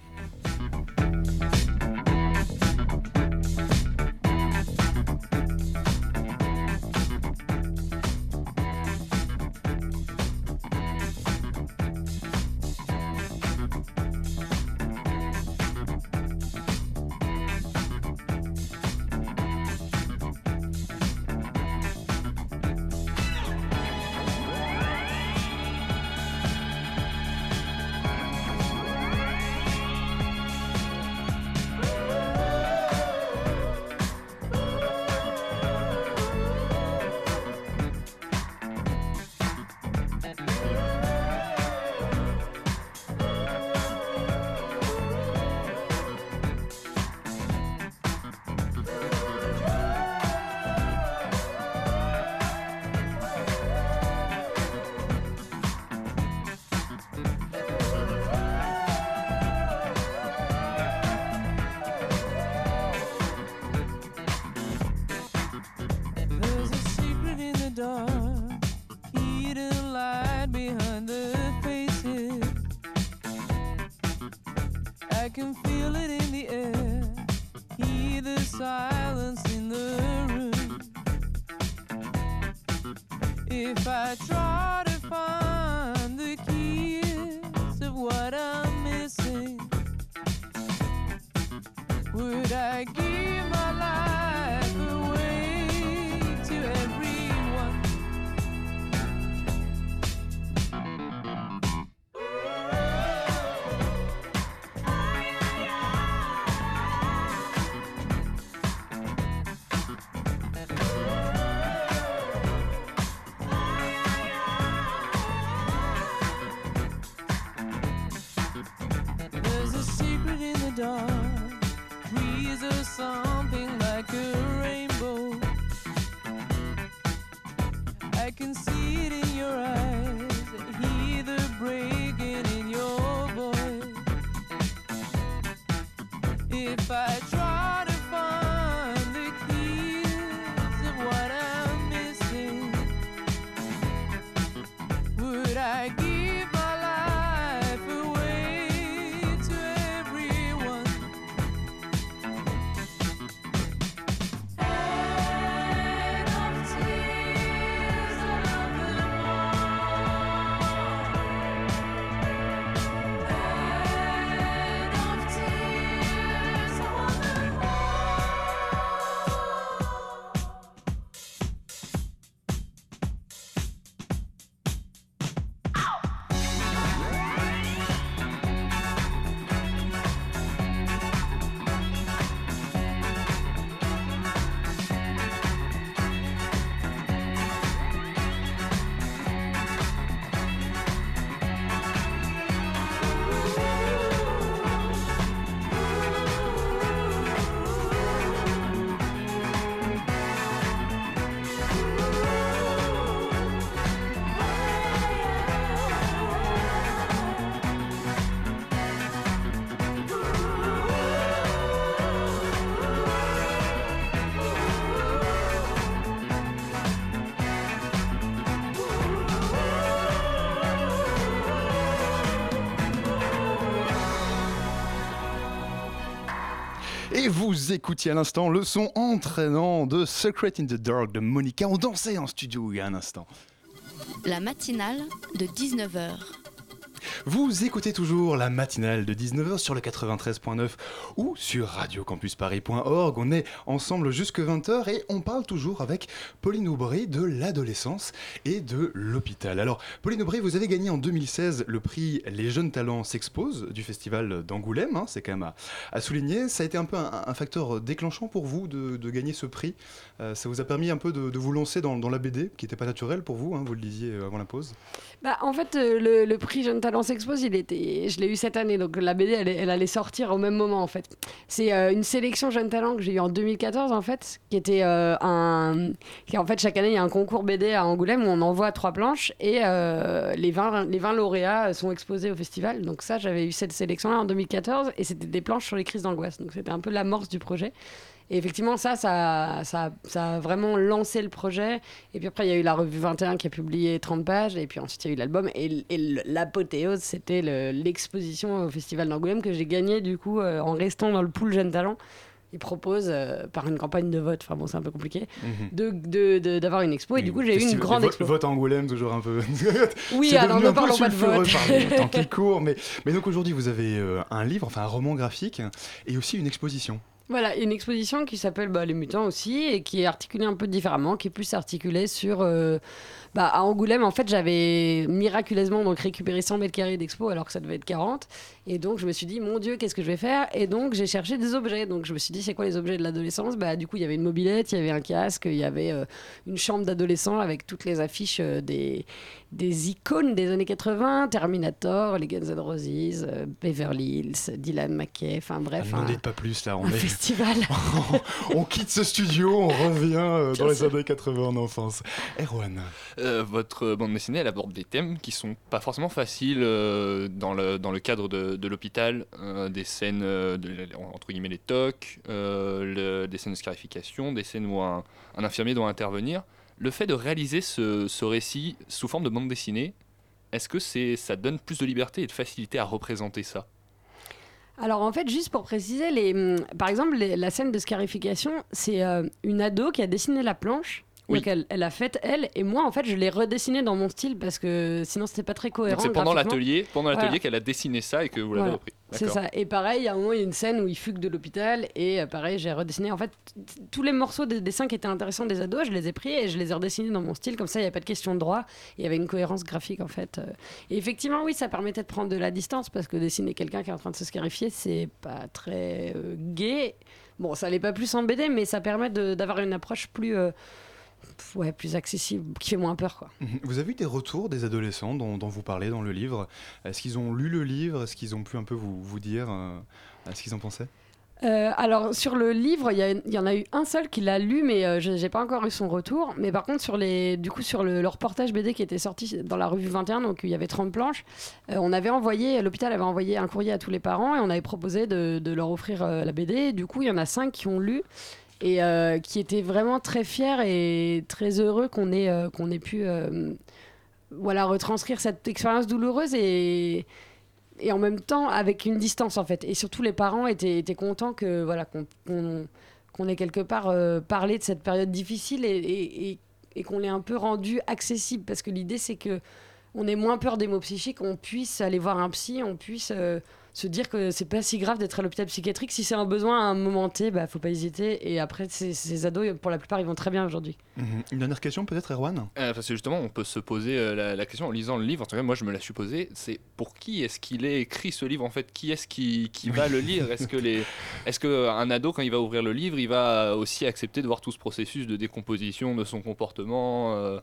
Et vous écoutiez à l'instant le son entraînant de Secret in the Dark de Monica. On dansait en studio il y a un instant. La matinale de 19h. Vous écoutez toujours la matinale de 19h sur le 93.9 ou sur radiocampusparis.org. On est ensemble jusque 20h et on parle toujours avec Pauline Aubry de l'adolescence et de l'hôpital. Alors, Pauline Aubry, vous avez gagné en 2016 le prix Les Jeunes Talents s'exposent du festival d'Angoulême. hein, C'est quand même à, souligner. Ça a été un peu un, facteur déclenchant pour vous de, gagner ce prix? Euh, ça vous a permis un peu de, vous lancer dans, la BD, qui n'était pas naturel pour vous, hein, vous le disiez avant la pause? Bah, en fait, euh, le, prix Jeune Talent s'expose, il était, je l'ai eu cette année, donc la BD, elle, allait sortir au même moment en fait. C'est euh, une sélection Jeune Talent que j'ai eu en 2014 en fait, qui était euh, un, qui en fait chaque année il y a un concours BD à Angoulême où on envoie trois planches et les 20 les 20 lauréats sont exposés au festival. Donc ça, j'avais eu cette sélection là en 2014 et c'était des planches sur les crises d'angoisse. Donc c'était un peu l'amorce du projet. Et effectivement, ça, ça, ça, ça a vraiment lancé le projet. Et puis après, il y a eu la revue 21 qui a publié 30 pages. Et puis ensuite, il y a eu l'album. Et, l'apothéose, c'était le- l'exposition au Festival d'Angoulême que j'ai gagné du coup euh, en restant dans le pool Jeune Talent. Ils proposent, euh, par une campagne de vote, enfin bon, c'est un peu compliqué, Mhm. d'avoir une expo. Et du coup, j'ai eu une grande vote, expo. Vote Angoulême, toujours un peu. Oui, alors ne parlons pas de vote. par le temps qui court. Mais, mais donc aujourd'hui, vous avez euh, un livre, enfin un roman graphique et aussi une exposition. Voilà, une exposition qui s'appelle bah, Les Mutants aussi et qui est articulée un peu différemment, qui est plus articulée sur. euh, bah, à Angoulême, en fait, j'avais miraculeusement donc récupéré 100 mètres carrés d'expo alors que ça devait être 40. Et donc, je me suis dit, mon Dieu, qu'est-ce que je vais faire? Et donc, j'ai cherché des objets. Donc, je me suis dit, c'est quoi les objets de l'adolescence? Bah, Du coup, il y avait une mobilette, il y avait un casque, il y avait euh, une chambre d'adolescent avec toutes les affiches euh, des, des icônes des années 80, Terminator, les Guns N' Roses, euh, Beverly Hills, Dylan McKay, enfin bref. N'en un- dites pas plus là, on un est. festival. on quitte ce studio, on revient euh, dans les années 80 en enfance. Erwan. Euh, votre bande dessinée, elle aborde des thèmes qui sont pas forcément faciles euh, dans, le, dans le cadre de, de l'hôpital, euh, des scènes, euh, entre guillemets, les tocs, euh, des scènes de scarification, des scènes où un, un infirmier doit intervenir. Le fait de réaliser ce, récit sous forme de bande dessinée, est-ce que ça donne plus de liberté et de facilité à représenter ça? Alors en fait, juste pour préciser, hum, par exemple, la scène de scarification, c'est une ado qui a dessiné la planche. Oui. Donc elle, elle a fait elle et moi en fait je l'ai redessiné dans mon style parce que sinon c'était pas très cohérent. C'est pendant l'atelier, pendant l'atelier Voilà. qu'elle a dessiné ça et que vous l'avez Voilà. repris. C'est ça. Et pareil, il y a un moment, il y a une scène où il fugue de l'hôpital et euh, pareil, j'ai redessiné. En fait, tous les morceaux des dessins qui étaient intéressants des ados, je les ai pris et je les ai redessinés dans mon style. Comme ça, il n'y a pas de question de droit. Il y avait une cohérence graphique en fait. Euh, Et effectivement, oui, ça permettait de prendre de la distance parce que dessiner quelqu'un qui est en train de se scarifier, c'est pas très euh, gai. Bon, ça l'est pas plus en BD, mais ça permet d'avoir une approche plus. euh, Ouais, plus accessible, qui fait moins peur, quoi. Vous avez eu des retours des adolescents dont, dont vous parlez dans le livre? Est-ce qu'ils ont lu le livre? Est-ce qu'ils ont pu un peu vous, vous dire euh, ce qu'ils en pensaient? Euh, alors sur le livre, il y, en a eu un seul qui l'a lu, mais euh, je j'ai pas encore eu son retour. Mais par contre sur les, du coup sur le, le reportage BD qui était sorti dans la revue 21, donc il y avait 30 planches, euh, on avait envoyé, l'hôpital avait envoyé un courrier à tous les parents et on avait proposé de, de leur offrir la BD. Du coup il y en a 5 qui ont lu et euh, qui étaient vraiment très fiers et très heureux qu'on ait, euh, qu'on ait pu euh, voilà, retranscrire cette expérience douloureuse et, et en même temps avec une distance en fait. Et surtout les parents étaient, étaient contents que voilà qu'on qu'on ait quelque part parlé de cette période difficile et, et- et- qu'on l'ait un peu rendu accessible parce que l'idée c'est que on ait moins peur des mots psychiques, on puisse aller voir un psy, on puisse se dire que c'est pas si grave d'être à l'hôpital psychiatrique. Si c'est un besoin à un moment T, bah faut pas hésiter. Et après, ces, ces ados, pour la plupart, ils vont très bien aujourd'hui. Mhm. Une dernière question peut-être, Erwan Euh, parce que justement, on peut se poser euh, la, la question en lisant le livre. En tout cas, moi, je me la suis posée. C'est pour qui est-ce qu'il est écrit ce livre En fait, qui est-ce qui, qui va le lire? Est-ce que les, est-ce que un ado, quand il va ouvrir le livre, il va aussi accepter de voir tout ce processus de décomposition de son comportement euh,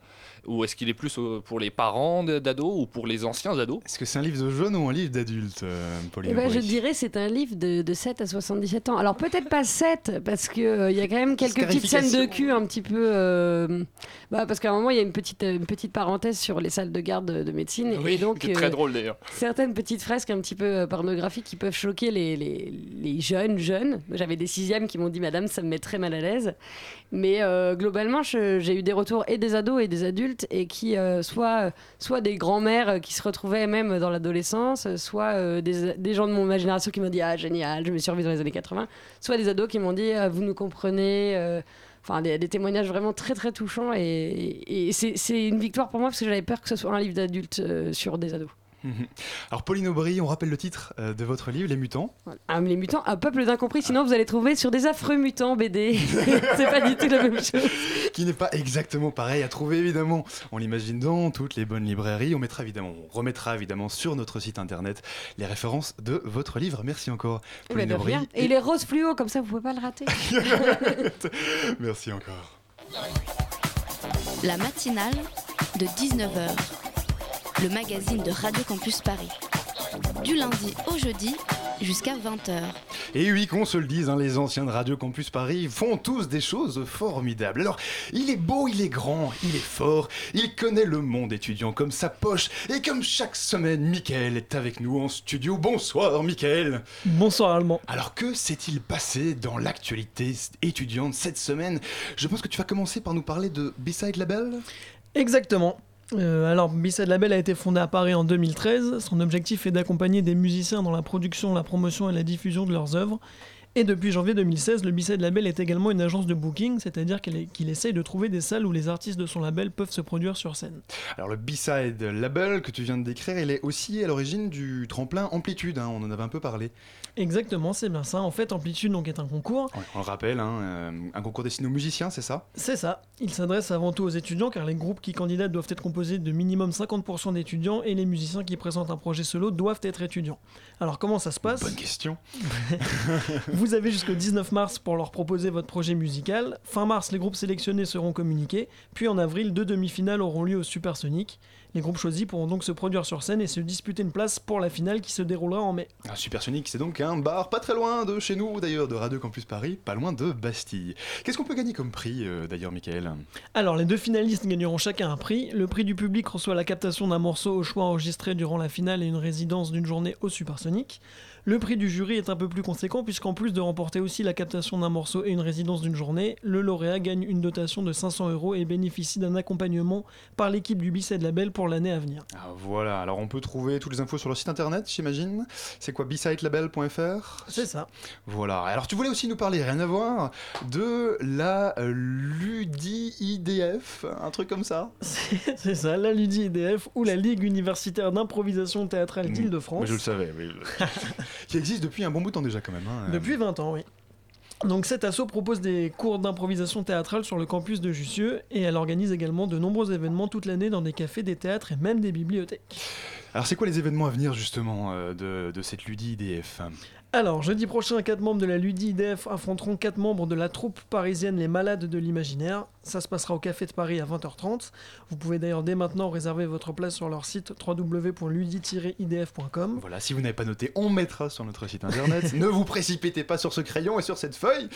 Ou est-ce qu'il est plus euh, pour les parents d'ados ou pour les anciens ados? Est-ce que c'est un livre de jeunes ou un livre d'adultes, euh, Pauline Eh ben, je dirais c'est un livre de, de 7 à 77 ans. Alors peut-être pas 7, parce qu'il il y a quand même quelques petites scènes de cul un petit peu... euh, bah, parce qu'à un moment, il y a une petite, une petite parenthèse sur les salles de garde de, de médecine. Oui, et donc, très euh, drôle d'ailleurs. Certaines petites fresques un petit peu euh, pornographiques qui peuvent choquer les, les, les jeunes jeunes. J'avais des sixièmes qui m'ont dit, Madame, ça me met très mal à l'aise. Mais euh, globalement, j'ai eu des retours et des ados et des adultes, et qui, euh, soit, soit des grands-mères euh, qui se retrouvaient même dans l'adolescence, soit euh, des, des gens de mon ma génération qui m'ont dit, ah, génial, je me suis revu dans les années 80, soit des ados qui m'ont dit, ah, vous nous comprenez. Enfin, des, témoignages vraiment très très touchants et, et c'est une victoire pour moi parce que j'avais peur que ce soit un livre d'adultes euh, sur des ados. Mhm. Alors Pauline Aubry, on rappelle le titre euh, de votre livre, Les Mutants. Ah, les mutants, un peuple d'incompris, sinon vous allez trouver sur des affreux mutants BD. c'est pas du tout la même chose. qui n'est pas exactement pareil à trouver évidemment. On l'imagine dans toutes les bonnes librairies. On mettra évidemment, on remettra évidemment sur notre site internet les références de votre livre. Merci encore. Eh ben, Pauline de Aubry. rien. Et il est rose fluo, comme ça vous pouvez pas le rater. Merci encore. La matinale de 19h. Le magazine de Radio Campus Paris. Du lundi au jeudi jusqu'à 20h. Et oui, qu'on se le dise, hein, les anciens de Radio Campus Paris font tous des choses formidables. Alors, il est beau, il est grand, il est fort, il connaît le monde étudiant comme sa poche. Et comme chaque semaine, Mickaël est avec nous en studio. Bonsoir, Mickaël. Bonsoir, Allemand. Alors, que s'est-il passé dans l'actualité étudiante cette semaine? Je pense que tu vas commencer par nous parler de Beside Label? Exactement. Euh, alors, B-Side Label a été fondé à Paris en 2013. Son objectif est d'accompagner des musiciens dans la production, la promotion et la diffusion de leurs œuvres. Et depuis janvier 2016, le B-Side Label est également une agence de booking, c'est-à-dire qu'il essaye de trouver des salles où les artistes de son label peuvent se produire sur scène. Alors, le B-Side Label que tu viens de décrire, il est aussi à l'origine du tremplin Amplitude. hein, on en avait un peu parlé. Exactement, c'est bien ça. En fait, Amplitude donc, est un concours. Ouais, on le rappelle, hein, euh, un concours destiné aux musiciens, c'est ça? C'est ça. Il s'adresse avant tout aux étudiants car les groupes qui candidatent doivent être composés de minimum 50% d'étudiants et les musiciens qui présentent un projet solo doivent être étudiants. Alors comment ça se passe? Bonne question. Vous avez jusqu'au 19 mars pour leur proposer votre projet musical. Fin mars, les groupes sélectionnés seront communiqués. Puis en avril, deux demi-finales auront lieu au Supersonic. Les groupes choisis pourront donc se produire sur scène et se disputer une place pour la finale qui se déroulera en mai. Ah, Supersonic, c'est donc un bar pas très loin de chez nous, d'ailleurs, de Radio Campus Paris, pas loin de Bastille. Qu'est-ce qu'on peut gagner comme prix, euh, d'ailleurs, Michael? Alors, les deux finalistes gagneront chacun un prix. Le prix du public reçoit la captation d'un morceau au choix enregistré durant la finale et une résidence d'une journée au Supersonic. Le prix du jury est un peu plus conséquent puisqu'en plus de remporter aussi la captation d'un morceau et une résidence d'une journée, le lauréat gagne une dotation de 500 euros et bénéficie d'un accompagnement par l'équipe du Bicet Label pour l'année à venir. Ah, Voilà, alors on peut trouver toutes les infos sur leur site internet, j'imagine. C'est quoi, bsitelabel.fr C'est ça. Voilà, alors tu voulais aussi nous parler, rien à voir, de la euh, LUDI-IDF, un truc comme ça C'est ça, la Ludi IDF ou la Ligue universitaire d'improvisation théâtrale d'Île-de-France. Mais je le savais, oui. qui existe depuis un bon bout de temps déjà quand même. hein. Depuis 20 ans, oui. Donc cet asso propose des cours d'improvisation théâtrale sur le campus de Jussieu et elle organise également de nombreux événements toute l'année dans des cafés, des théâtres et même des bibliothèques. Alors c'est quoi les événements à venir justement euh, de, de cette LUDI-IDF Alors, jeudi prochain, quatre membres de la Ludi IDF affronteront quatre membres de la troupe parisienne Les Malades de l'Imaginaire. Ça se passera au Café de Paris à 20h30. Vous pouvez d'ailleurs dès maintenant réserver votre place sur leur site www.ludi-idf.com. Voilà, si vous n'avez pas noté, on mettra sur notre site internet. ne vous précipitez pas sur ce crayon et sur cette feuille.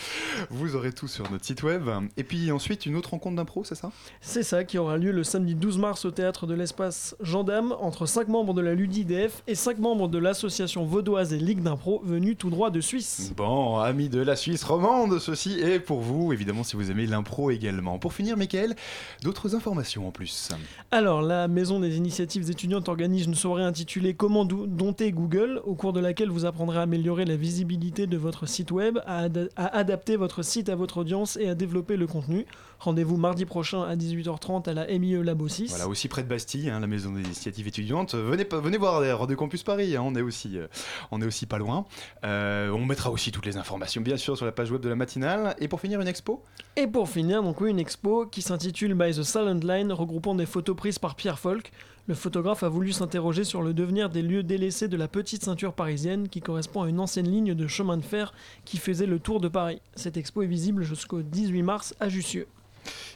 Vous aurez tout sur notre site web. Et puis ensuite, une autre rencontre d'impro, c'est ça? C'est ça qui aura lieu le samedi 12 mars au théâtre de l'espace Gendarme entre 5 membres de la Ludi IDF et 5 membres de l'association vaudoise et Ligue d'impro venus tout droit de Suisse. Bon, amis de la Suisse romande, ceci est pour vous, évidemment, si vous aimez l'impro également. Pour finir, Michael, d'autres informations en plus. Alors, la Maison des initiatives étudiantes organise une soirée intitulée Comment dompter Google, au cours de laquelle vous apprendrez à améliorer la visibilité de votre site web, à, ad- à adapter votre site à votre audience et à développer le contenu. Rendez-vous mardi prochain à 18h30 à la MIE Labo 6. Voilà, aussi près de Bastille, hein, la maison des initiatives étudiantes. Venez, venez voir Radio Campus Paris, hein, on, est aussi, euh, on est aussi pas loin. Euh, on mettra aussi toutes les informations, bien sûr, sur la page web de la matinale. Et pour finir, une expo? Et pour finir, donc une expo qui s'intitule By the Silent Line, regroupant des photos prises par Pierre Folk. Le photographe a voulu s'interroger sur le devenir des lieux délaissés de la petite ceinture parisienne qui correspond à une ancienne ligne de chemin de fer qui faisait le tour de Paris. Cette expo est visible jusqu'au 18 mars à Jussieu.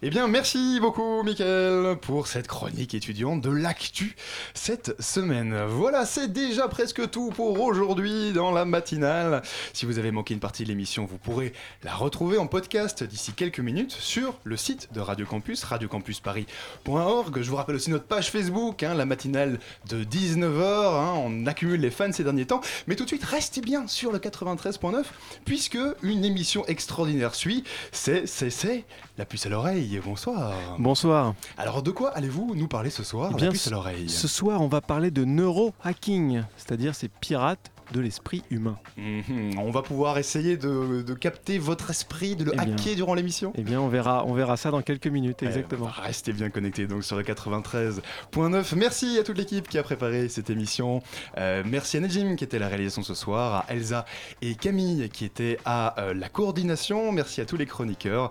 Eh bien, merci beaucoup, Michael, pour cette chronique étudiante de l'actu cette semaine. Voilà, c'est déjà presque tout pour aujourd'hui dans la matinale. Si vous avez manqué une partie de l'émission, vous pourrez la retrouver en podcast d'ici quelques minutes sur le site de Radio Campus, radiocampusparis.org. Je vous rappelle aussi notre page Facebook, hein, la matinale de 19h. hein, on accumule les fans ces derniers temps. Mais tout de suite, restez bien sur le 93.9, puisque une émission extraordinaire suit. C'est, c'est, c'est la puce à l'oreille. Bonsoir. Bonsoir. Alors de quoi allez-vous nous parler ce soir? Eh La bien, puce à l'oreille. Ce soir, on va parler de neurohacking, c'est-à-dire ces pirates de l'esprit humain. Mhm, On va pouvoir essayer de, de capter votre esprit, de le Eh bien. hacker durant l'émission Eh bien, on verra, on verra ça dans quelques minutes, Eh, exactement. bah, restez bien connectés donc sur le 93.9. Merci à toute l'équipe qui a préparé cette émission. Euh, merci à Najim qui était à la réalisation ce soir, à Elsa et Camille qui étaient à euh, la coordination. Merci à tous les chroniqueurs.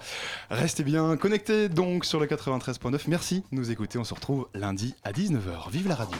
Restez bien connectés donc sur le 93.9. Merci de nous écouter. On se retrouve lundi à 19h. Vive la radio.